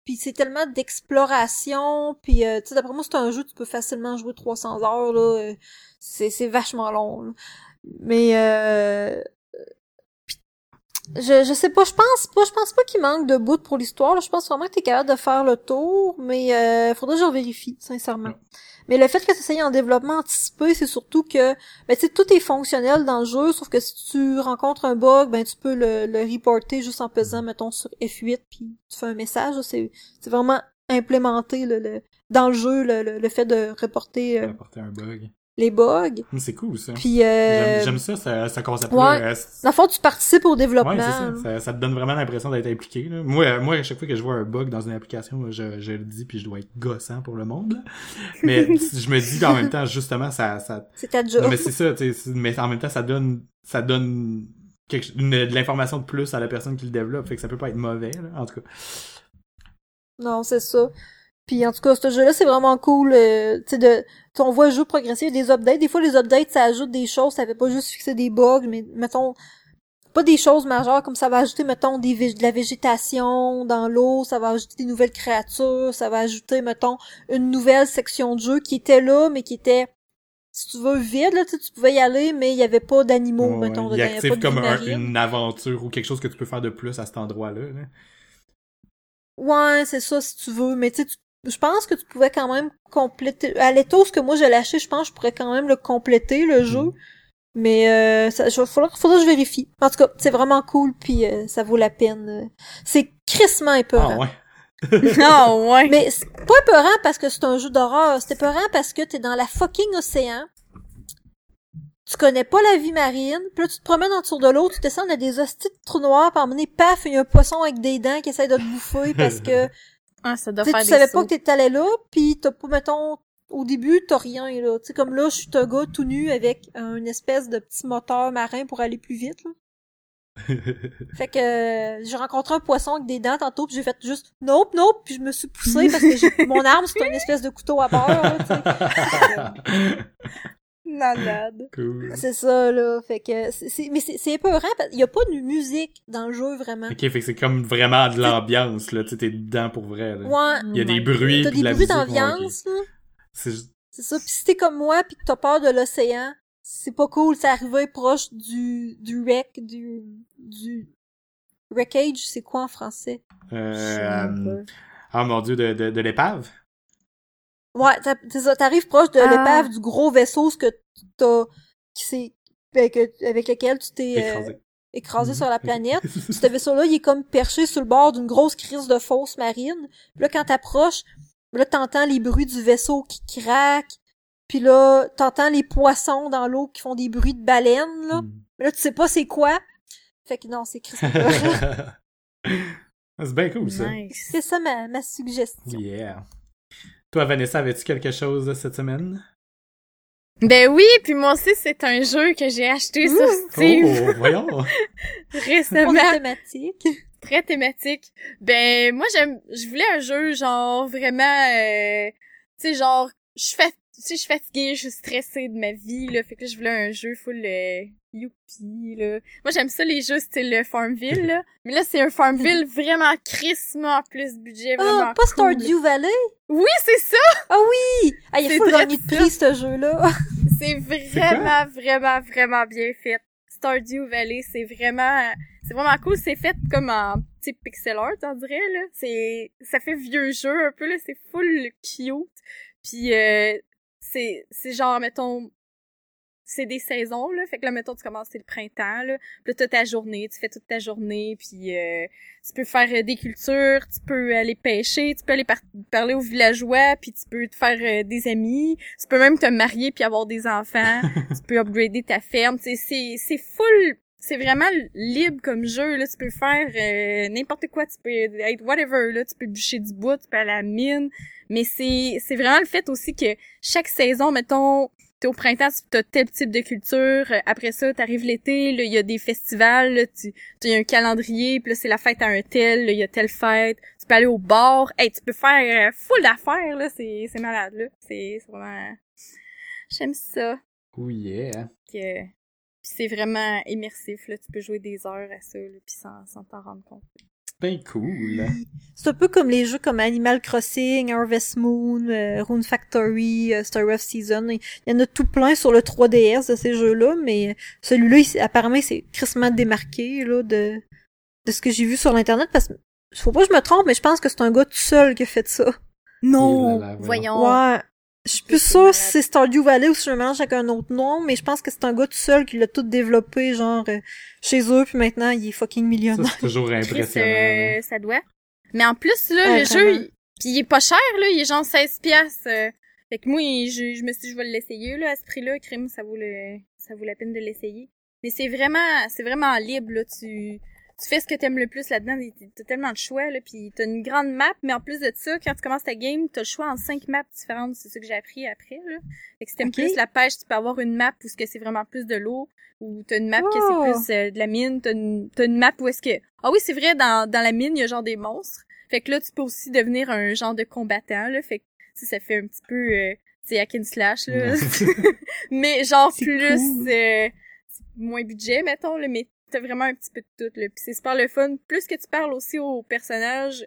[SPEAKER 3] puis c'est tellement d'exploration puis euh, tu sais d'après moi c'est un jeu tu peux facilement jouer 300 heures là euh, c'est c'est vachement long mais euh, je je sais pas je pense pas je pense pas qu'il manque de bout pour l'histoire je pense vraiment que t'es capable de faire le tour mais euh, faudrait que je vérifie sincèrement mais le fait que ça soit en développement anticipé, c'est surtout que ben, tu tout est fonctionnel dans le jeu, sauf que si tu rencontres un bug, ben tu peux le, le reporter juste en pesant, mettons, sur F8, puis tu fais un message. C'est vraiment implémenté le, dans le jeu le, le, fait de reporter,
[SPEAKER 1] euh, reporter un bug
[SPEAKER 3] les bugs.
[SPEAKER 1] C'est cool, ça.
[SPEAKER 3] Puis, euh...
[SPEAKER 1] J'aime ça, ça, ça
[SPEAKER 3] ouais. Dans le fond, tu participes au développement. Ouais,
[SPEAKER 1] ça. ça. te donne vraiment l'impression d'être impliqué. Là. Moi, moi, à chaque fois que je vois un bug dans une application, je, je le dis, puis je dois être gossant pour le monde. Là. Mais [LAUGHS] je me dis qu'en même temps, justement, ça... ça...
[SPEAKER 3] C'est ta job.
[SPEAKER 1] Non, mais c'est ça, mais en même temps, ça donne... Ça donne quelque... une, de l'information de plus à la personne qui le développe, fait que ça peut pas être mauvais, là, en tout cas.
[SPEAKER 3] Non, c'est ça. Puis en tout cas, ce jeu-là, c'est vraiment cool. Euh, tu sais, de, on voit le jeu progresser, des updates. Des fois, les updates, ça ajoute des choses. Ça fait pas juste fixer des bugs, mais mettons, pas des choses majeures comme ça va ajouter, mettons, des de la végétation dans l'eau, ça va ajouter des nouvelles créatures, ça va ajouter, mettons, une nouvelle section de jeu qui était là, mais qui était si tu veux vide là tu pouvais y aller mais il y avait pas d'animaux mettons
[SPEAKER 1] il active comme une aventure ou quelque chose que tu peux faire de plus à cet endroit là,
[SPEAKER 3] ouais c'est ça si tu veux mais tu sais je pense que tu pouvais quand même compléter. À l'étos que moi j'ai lâché, je pense que je pourrais quand même le compléter, le jeu. Mm. Mais euh, ça, faudra, faudra que je vérifie. En tout cas, c'est vraiment cool, puis euh, ça vaut la peine. C'est crissement épeurant.
[SPEAKER 1] Ah ouais. [LAUGHS]
[SPEAKER 2] Ah ouais.
[SPEAKER 3] Mais c'est pas épeurant parce que c'est un jeu d'horreur. C'est épeurant parce que t'es dans la fucking océan. Tu connais pas la vie marine. Puis là, tu te promènes en dessous de l'eau, tu descends dans des hosties de trous noirs, puis à paf, il y a un poisson avec des dents qui essaie de te bouffer parce que [LAUGHS]
[SPEAKER 2] ah, ça doit faire
[SPEAKER 3] tu savais pas que t'étais allé là, puis t'as pas, mettons, au début, t'as rien, là. Tu sais, comme là, je suis un gars tout nu avec une espèce de petit moteur marin pour aller plus vite, là. [LAUGHS] fait que euh, j'ai rencontré un poisson avec des dents tantôt puis j'ai fait juste nope nope puis je me suis poussé parce que mon arme c'est une espèce de couteau à beurre [LAUGHS]
[SPEAKER 2] Malade. [LAUGHS]
[SPEAKER 1] Cool.
[SPEAKER 3] C'est ça, là. Fait que, c'est, mais c'est, épeurant parce qu'il y a pas de musique dans le jeu, vraiment.
[SPEAKER 1] Ok, fait que c'est comme vraiment de l'ambiance, là. Tu t'es dedans pour vrai, là.
[SPEAKER 3] Ouais.
[SPEAKER 1] Il y a des bruits
[SPEAKER 3] T'as
[SPEAKER 1] des
[SPEAKER 3] bruits d'ambiance, là.
[SPEAKER 1] C'est
[SPEAKER 3] C'est ça. Pis si t'es comme moi pis que t'as peur de l'océan, c'est pas cool. C'est arrivé proche du, du wreck, du, du, wreckage, c'est quoi en français?
[SPEAKER 1] Euh, ah mon dieu, de, de, de l'épave?
[SPEAKER 3] Ouais, t'arrives proche de ah. l'épave du gros vaisseau, ce que t'as, qui c'est, avec, avec lequel tu t'es
[SPEAKER 1] écrasé,
[SPEAKER 3] euh, écrasé sur la planète. [LAUGHS] ce vaisseau-là, il est comme perché sur le bord d'une grosse crise de fosse marine. Puis là, quand t'approches, là, t'entends les bruits du vaisseau qui craquent. Puis là, t'entends les poissons dans l'eau qui font des bruits de baleines, là. Mm. Mais là, tu sais pas c'est quoi. Fait que non, c'est [LAUGHS]
[SPEAKER 1] C'est bien cool, ça.
[SPEAKER 3] C'est ça ma, ma suggestion.
[SPEAKER 1] Yeah. Toi, Vanessa, avais-tu quelque chose cette semaine?
[SPEAKER 2] Ben oui, puis moi aussi, c'est un jeu que j'ai acheté sur
[SPEAKER 1] Oh,
[SPEAKER 2] Steam
[SPEAKER 1] voyons.
[SPEAKER 3] On [LAUGHS]
[SPEAKER 2] récemment.
[SPEAKER 3] est thématique.
[SPEAKER 2] Très thématique. Ben, moi, j'aime, je voulais un jeu, genre, vraiment, euh, tu sais, genre, je fais, tu sais, je suis fatiguée, je suis stressée de ma vie, là, fait que là, je voulais un jeu full, euh, youpi, là. Moi, j'aime ça, les jeux style Farmville, [LAUGHS] là. Mais là, c'est un Farmville vraiment crissement plus budget, vraiment
[SPEAKER 3] Ah, pas
[SPEAKER 2] cool.
[SPEAKER 3] Stardew Valley?
[SPEAKER 2] Oui, c'est ça!
[SPEAKER 3] Ah oui! Ah, il faut
[SPEAKER 2] vrai
[SPEAKER 3] gagner de prix, ce jeu-là. [LAUGHS]
[SPEAKER 2] C'est vraiment, vraiment, vraiment bien fait. Stardew Valley, c'est vraiment, c'est vraiment cool. C'est fait comme en petit pixel art, on dirait, là. C'est, ça fait vieux jeu un peu, là. C'est full cute. Puis, euh, c'est, c'est genre, mettons, c'est des saisons, là. Fait que là, mettons, tu commences, c'est le printemps, là. Puis t'as ta journée, tu fais toute ta journée, puis euh, tu peux faire euh, des cultures, tu peux aller pêcher, tu peux aller par- parler aux villageois, puis tu peux te faire euh, des amis, tu peux même te marier puis avoir des enfants, [LAUGHS] tu peux upgrader ta ferme, c'est c'est full c'est vraiment libre comme jeu là, tu peux faire euh, n'importe quoi, tu peux être whatever là, tu peux bûcher du bois, tu peux aller à la mine, mais c'est c'est vraiment le fait aussi que chaque saison mettons au printemps, tu as tel type de culture. euh, Après ça, t'arrives l'été, là, il y a des festivals, là, tu, tu as un calendrier, puis là, c'est la fête à un tel, là, il y a telle fête. Tu peux aller au bar. Hey, tu peux faire euh, full d'affaires, là. C'est, c'est malade, là. C'est, c'est vraiment... J'aime ça.
[SPEAKER 1] Oh yeah.
[SPEAKER 2] Que... Puis c'est vraiment immersif, là. Tu peux jouer des heures à ça, là, puis sans, sans t'en rendre compte.
[SPEAKER 1] Ben cool.
[SPEAKER 3] C'est un peu comme les jeux comme Animal Crossing, Harvest Moon, euh, Rune Factory, euh, Star of Season. Il y en a tout plein sur le 3DS de ces jeux-là, mais celui-là, il- apparemment, il s'est crissement démarqué là, de, de ce que j'ai vu sur l'Internet. Parce que, faut pas que je me trompe, mais je pense que c'est un gars tout seul qui a fait ça.
[SPEAKER 2] Non!
[SPEAKER 1] Et là là,
[SPEAKER 2] Voyons.
[SPEAKER 3] Ouais. Je suis plus
[SPEAKER 2] c'est
[SPEAKER 3] sûre si c'est Stardew Valley ou si je me mélange avec un autre nom, mais je pense que c'est un gars tout seul qui l'a tout développé, genre, euh, chez eux, puis maintenant, il est fucking
[SPEAKER 1] Ça,
[SPEAKER 3] millionnaire.
[SPEAKER 1] c'est toujours
[SPEAKER 2] Chris,
[SPEAKER 1] impressionnant.
[SPEAKER 2] euh,
[SPEAKER 1] là.
[SPEAKER 2] ça doit. Mais en plus, là,
[SPEAKER 3] Ouais,
[SPEAKER 2] le
[SPEAKER 3] vraiment.
[SPEAKER 2] jeu, il... Puis il est pas cher, là. Il est genre 16 piastres. euh. Fait que moi, je, je me suis dit, je vais l'essayer, là, à ce prix-là. Crime, ça vaut le, ça vaut la peine de l'essayer. Mais c'est vraiment, c'est vraiment libre, là. Tu, tu fais ce que t'aimes le plus là-dedans. T'as tellement de choix, là. Puis t'as une grande map, mais en plus de ça, quand tu commences ta game, t'as le choix en cinq maps différentes. C'est ça que j'ai appris après, là. Fait que si t'aimes plus la pêche, tu peux avoir une map où ce que c'est vraiment plus de l'eau. Ou t'as une map que c'est plus euh, de la mine. T'as une, t'as une map où est-ce que... Ah oui, c'est vrai, dans, dans la mine, il y a genre des monstres. Fait que là, tu peux aussi devenir un genre de combattant, là. Fait que, ça fait un petit peu, euh, c'est hack and slash, là. [LAUGHS] mais genre plus,
[SPEAKER 3] cool.
[SPEAKER 2] euh, moins budget, mettons, là, mais t'as vraiment un petit peu de tout, là. Puis c'est super le fun. Plus que tu parles aussi aux personnages,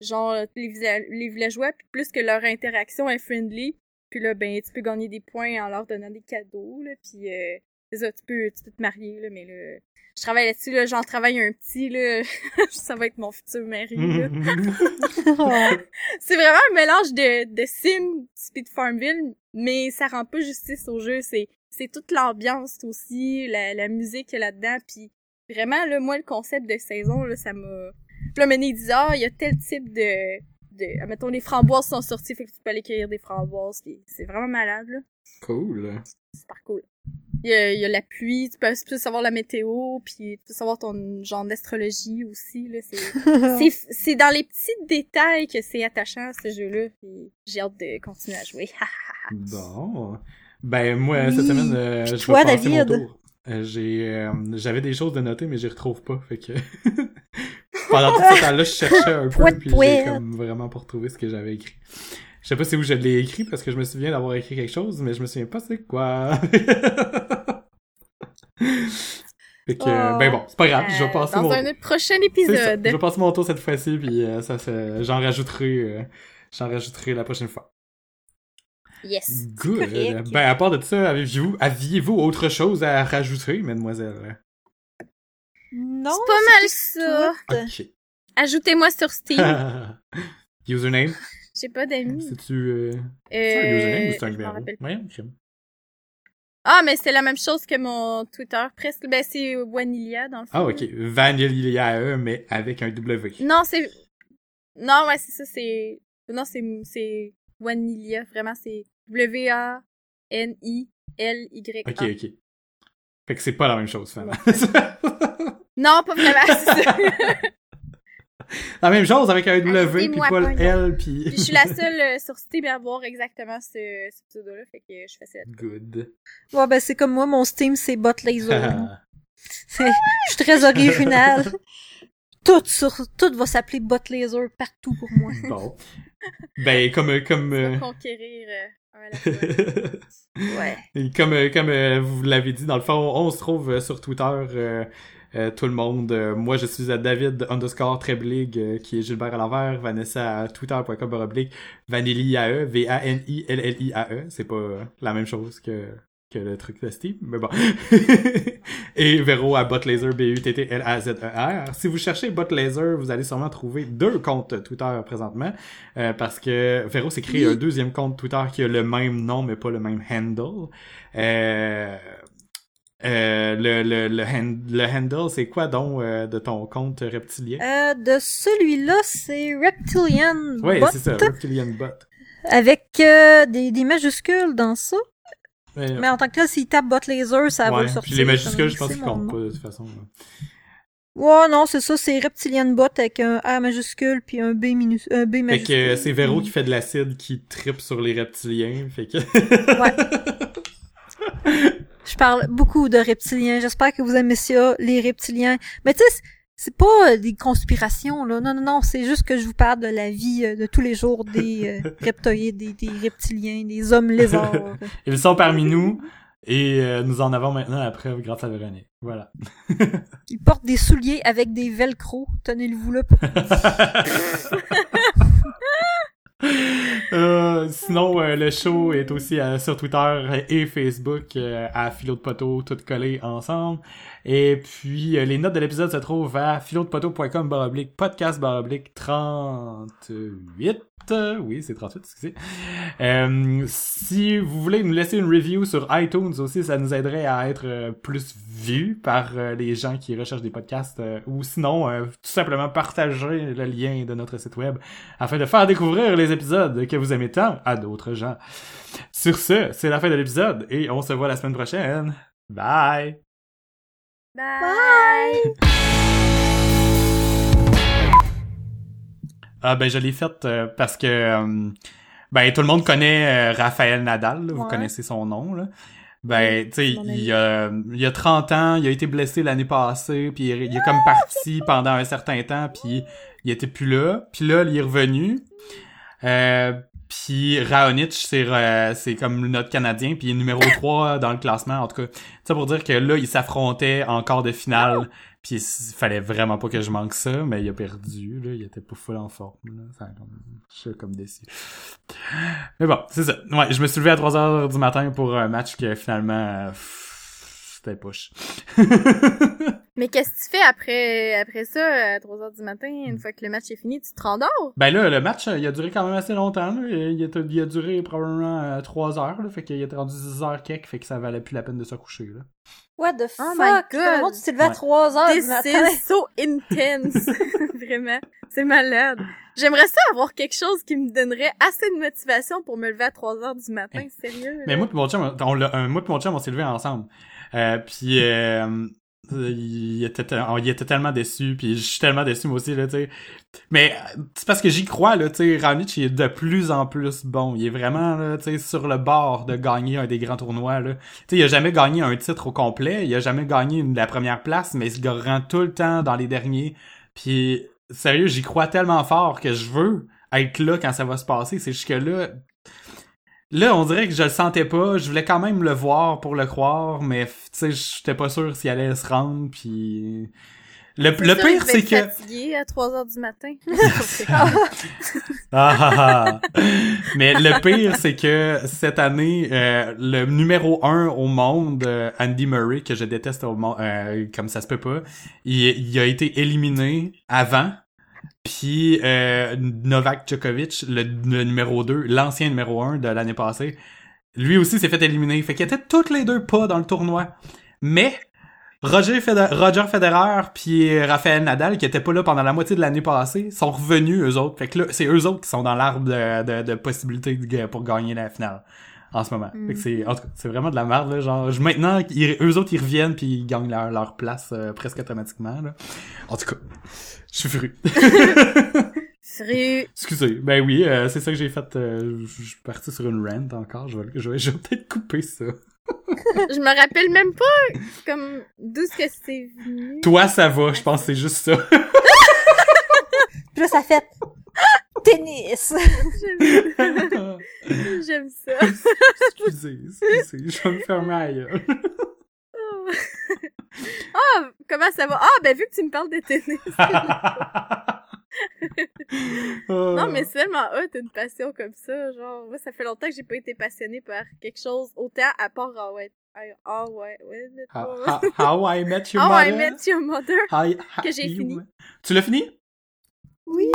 [SPEAKER 2] genre les, les villageois, puis plus que leur interaction est friendly, puis là, ben, tu peux gagner des points en leur donnant des cadeaux, là, puis euh, c'est ça, tu peux, tu peux te marier, là, mais là, je travaille là-dessus, là, j'en travaille un petit, là, [LAUGHS] ça va être mon futur mari, là. [LAUGHS] [LAUGHS] c'est vraiment un mélange de, de Sim, Speed Farmville, mais ça rend pas justice au jeu. C'est, c'est toute l'ambiance aussi, la, la musique là-dedans, puis vraiment, là, moi, le concept de saison, là, ça m'a... Puis là, disent, ah, il y a tel type de... de... Mettons, les framboises sont sorties, fait que tu peux aller cueillir des framboises, puis c'est vraiment malade, là.
[SPEAKER 1] Cool.
[SPEAKER 2] C'est super cool. Il y, a, il y a la pluie, tu peux, tu peux savoir la météo, puis tu peux savoir ton genre d'astrologie aussi, là, c'est... [LAUGHS] C'est- C'est dans les petits détails que c'est attachant, ce jeu-là. puis J'ai hâte de continuer à jouer. [LAUGHS]
[SPEAKER 1] Bon. Ben, moi,
[SPEAKER 3] Oui.
[SPEAKER 1] cette semaine, euh, je vais passer mon
[SPEAKER 3] David?
[SPEAKER 1] tour. Euh, j'ai, euh, j'avais des choses de noter, mais je les retrouve pas, fait que... [LAUGHS] Pendant tout ce temps-là, je cherchais un peu, puis j'ai comme vraiment pas retrouvé ce que j'avais écrit. Je sais pas c'est où je l'ai écrit, parce que je me souviens d'avoir écrit quelque chose, mais je me souviens pas c'est quoi. [LAUGHS] fait que,
[SPEAKER 3] Oh.
[SPEAKER 1] ben bon, c'est pas grave, je vais
[SPEAKER 2] Euh,
[SPEAKER 1] passer
[SPEAKER 2] dans
[SPEAKER 1] mon...
[SPEAKER 2] un prochain
[SPEAKER 1] ça.
[SPEAKER 2] épisode.
[SPEAKER 1] Je vais passer mon tour cette fois-ci, puis euh, ça, ça- j'en rajouterai, euh, j'en rajouterai la prochaine fois.
[SPEAKER 2] Yes.
[SPEAKER 1] Good.
[SPEAKER 3] correct.
[SPEAKER 1] Ben, à part de ça, aviez-vous, aviez-vous autre chose à rajouter, mademoiselle?
[SPEAKER 3] Non.
[SPEAKER 2] C'est pas mal ça.
[SPEAKER 3] tout.
[SPEAKER 1] Ok.
[SPEAKER 2] Ajoutez-moi sur Steam. [LAUGHS]
[SPEAKER 1] Username?
[SPEAKER 2] J'ai pas d'amis.
[SPEAKER 1] C'est-tu, euh, c'est un username ou
[SPEAKER 2] Euh,
[SPEAKER 1] c'est un numéro?
[SPEAKER 2] Ah, mais c'est la même chose que mon Twitter, presque. Ben, c'est Wanilia, dans le fond.
[SPEAKER 1] Ah, ok. Vanilla, mais avec un W.
[SPEAKER 2] Non, c'est... Non, ouais, c'est ça, c'est... Non, c'est... C'est Wanilia, vraiment, c'est W-A-N-I-L-Y-A.
[SPEAKER 1] Ok, ok. Fait que c'est pas la même chose, finalement. [LAUGHS]
[SPEAKER 2] Non, pas vraiment. [LAUGHS]
[SPEAKER 1] La même chose avec un W, puis pas le
[SPEAKER 2] un
[SPEAKER 1] L, puis...
[SPEAKER 2] Puis je suis la seule euh, sur Steam à avoir exactement ce, ce pseudo-là, fait que je fais ça.
[SPEAKER 1] Good.
[SPEAKER 3] Ouais, ben c'est comme moi, mon Steam, c'est Bot Laser. [LAUGHS] Je suis très original. Tout sur, tout va s'appeler Bot Laser partout pour moi.
[SPEAKER 1] bon. Ben, comme... comme euh,
[SPEAKER 2] Conquérir euh,
[SPEAKER 3] Ouais. [LAUGHS]
[SPEAKER 1] Comme euh, comme euh, vous l'avez dit, dans le fond, on se trouve euh, sur Twitter, tout le monde. Moi, je suis à David underscore Treblig, qui est Gilbert à l'envers, Vanessa à twitter.com Vanilliae, V-A-N-I-L-L-I-A-E. C'est pas la même chose que que le truc de mais bon. [LAUGHS] Et Véro à Botlaser, B-U-T-T-L-A-Z-E-R. Si vous cherchez Botlaser, vous allez sûrement trouver deux comptes Twitter présentement, euh, parce que Véro s'est créé un deuxième compte Twitter qui a le même nom, mais pas le même handle. Euh, euh, le, le, le, hand- le handle, c'est quoi donc euh, de ton compte reptilien?
[SPEAKER 3] Euh, de celui-là, c'est Reptilian Bot,
[SPEAKER 1] c'est ça, Reptilian Bot.
[SPEAKER 3] avec des, des majuscules dans ça.
[SPEAKER 1] Ouais,
[SPEAKER 3] Mais en tant que tel, s'il tape Bot Laser, ça va le sortir.
[SPEAKER 1] les majuscules, je pense qu'ils comptent pas de toute façon.
[SPEAKER 3] Ouais, non, c'est ça, c'est Reptilian Bot avec un A majuscule puis un B, minus, un B
[SPEAKER 1] Fait
[SPEAKER 3] majuscule.
[SPEAKER 1] que euh, c'est Véro qui fait de l'acide qui tripe sur les reptiliens, fait que...
[SPEAKER 3] Ouais. [LAUGHS] Je parle beaucoup de reptiliens. J'espère que vous aimez ça, les reptiliens. Mais tu sais, c'est- pas euh, des conspirations, là. Non, non, non. C'est juste que je vous parle de la vie euh, de tous les jours des euh, [LAUGHS] reptoïdes, des, des reptiliens, des hommes lézards. [LAUGHS]
[SPEAKER 1] Ils sont parmi nous, et euh, nous en avons maintenant la preuve grâce à Véronique. Voilà.
[SPEAKER 3] Ils portent des souliers avec des velcro. Tenez-le-vous là. [LAUGHS] [LAUGHS]
[SPEAKER 1] Euh, sinon, euh, le show est aussi euh, sur Twitter et Facebook euh, à Philo de Poteau, toutes collées ensemble. Et puis, euh, les notes de l'épisode se trouvent à philodepoteau.com baroblique podcast baroblique 38. Oui, c'est 38, excusez. Euh, si vous voulez nous laisser une review sur iTunes aussi, ça nous aiderait à être euh, plus vus par euh, les gens qui recherchent des podcasts. ou sinon, tout simplement partager le lien de notre site web afin de faire découvrir les épisodes que vous aimez tant à d'autres gens. Sur ce, c'est la fin de l'épisode et on se voit la semaine prochaine. Bye!
[SPEAKER 2] Bye! [LAUGHS]
[SPEAKER 1] Ah ben je l'ai faite euh, parce que euh, ben tout le monde connaît euh, Raphaël Nadal, là, vous connaissez son nom là. Ben tu sais il y a il a 30 ans, il a été blessé l'année passée puis il, il est comme parti pendant un certain temps puis il était plus là, puis là il est revenu. Euh, puis Raonic, c'est euh, c'est comme notre Canadien, puis il est numéro 3 dans le classement, en tout cas. Ça pour dire que là, il s'affrontait en quart de finale, puis il fallait vraiment pas que je manque ça, mais il a perdu, là, il était pas full en forme, là. Ça, comme, je suis comme déçu. Mais bon, c'est ça. Ouais, je me suis levé à 3 heures du matin pour un match que finalement, euh, pff, c'était push. [LAUGHS]
[SPEAKER 2] Mais qu'est-ce que tu fais après, après ça, à 3 heures du matin, une fois que le match est fini, tu te rendors?
[SPEAKER 1] Ben là, le match, euh, il a duré quand même assez longtemps. Là. Il, a, il a duré probablement euh, 3 heures. Là. Fait qu'il est rendu 10 heures quelques. Fait que ça valait plus la peine de se coucher. Là.
[SPEAKER 3] What the
[SPEAKER 2] Oh
[SPEAKER 3] fuck?
[SPEAKER 2] my God.
[SPEAKER 3] Comment tu t'es levé à
[SPEAKER 1] Ouais.
[SPEAKER 3] 3 heures du matin?
[SPEAKER 2] is so intense. [LAUGHS] Vraiment. C'est malade. J'aimerais ça avoir quelque chose qui me donnerait assez de motivation pour me lever à 3 heures du matin. Sérieux. là.
[SPEAKER 1] Mais moi et mon chum, on moi pis mon chum, on s'est levé ensemble. Euh, puis euh, il, était, il tellement déçu. Puis je suis tellement déçu moi aussi. Là, tu sais. Mais c'est parce que j'y crois. Là, tu sais, il est de plus en plus bon. Il est vraiment là, tu sais, sur le bord de gagner un des grands tournois. Là. Tu sais, il a jamais gagné un titre au complet. Il a jamais gagné la première place. Mais il se rend tout le temps dans les derniers. Puis sérieux, j'y crois tellement fort que je veux être là quand ça va se passer. C'est juste que là, là, on dirait que je le sentais pas. Je voulais quand même le voir pour le croire, mais tu sais, j'étais pas sûr s'il allait se rendre. Puis le, le
[SPEAKER 2] sûr, je
[SPEAKER 1] pire, c'est que
[SPEAKER 2] fatiguée à 3 heures du matin. [LAUGHS] [LAUGHS]
[SPEAKER 1] Ah, ah, ah. Mais le pire, c'est que cette année, euh, le numéro un au monde, euh, Andy Murray, que je déteste au monde, euh, comme ça se peut pas, il, il a été éliminé avant. Puis euh, Novak Djokovic, le, le numéro 2, l'ancien numéro 1 de l'année passée, lui aussi s'est fait éliminer. Fait qu'ils étaient toutes les deux pas dans le tournoi. Mais Roger, Feder- Roger Federer puis Raphaël Nadal, qui étaient pas là pendant la moitié de l'année passée, sont revenus eux autres. Fait que là, c'est eux autres qui sont dans l'arbre de, de, de possibilités pour gagner la finale. en ce moment.
[SPEAKER 2] Mm.
[SPEAKER 1] Fait que c'est, en tout cas, c'est vraiment de la merde, là. Genre, je- maintenant, ils- eux autres, ils reviennent puis ils gagnent leur, leur place euh, presque automatiquement, là. En tout cas, je suis fru. [LAUGHS]
[SPEAKER 2] Fru.
[SPEAKER 1] Excusez. Ben oui, euh, c'est ça que j'ai fait. euh, je suis parti sur une rant encore. Je vais, je vais, je vais peut-être couper ça.
[SPEAKER 2] Je me rappelle même pas, comme, d'où ce que c'est venu.
[SPEAKER 1] Toi, ça va. Je pense que c'est juste ça.
[SPEAKER 3] Puis là, ça fait tennis.
[SPEAKER 2] J'aime J'aime ça. [LAUGHS]
[SPEAKER 1] excusez, excusez. Je vais me fermer à [LAUGHS]
[SPEAKER 2] Ah, comment ça va? Ah, ben vu que tu me parles de tennis.
[SPEAKER 1] Oh. [LAUGHS] [LAUGHS]
[SPEAKER 2] Non, mais c'est tellement hot, une passion comme ça. Genre, moi, ça fait longtemps que j'ai pas été passionnée par quelque chose autant à part Ah ouais. Ah ouais, ouais.
[SPEAKER 1] How, how- how I Met Your
[SPEAKER 2] How I
[SPEAKER 1] Mother.
[SPEAKER 2] Met Your Mother.
[SPEAKER 1] How
[SPEAKER 2] Que j'ai fini.
[SPEAKER 1] Tu l'as fini?
[SPEAKER 3] Oui.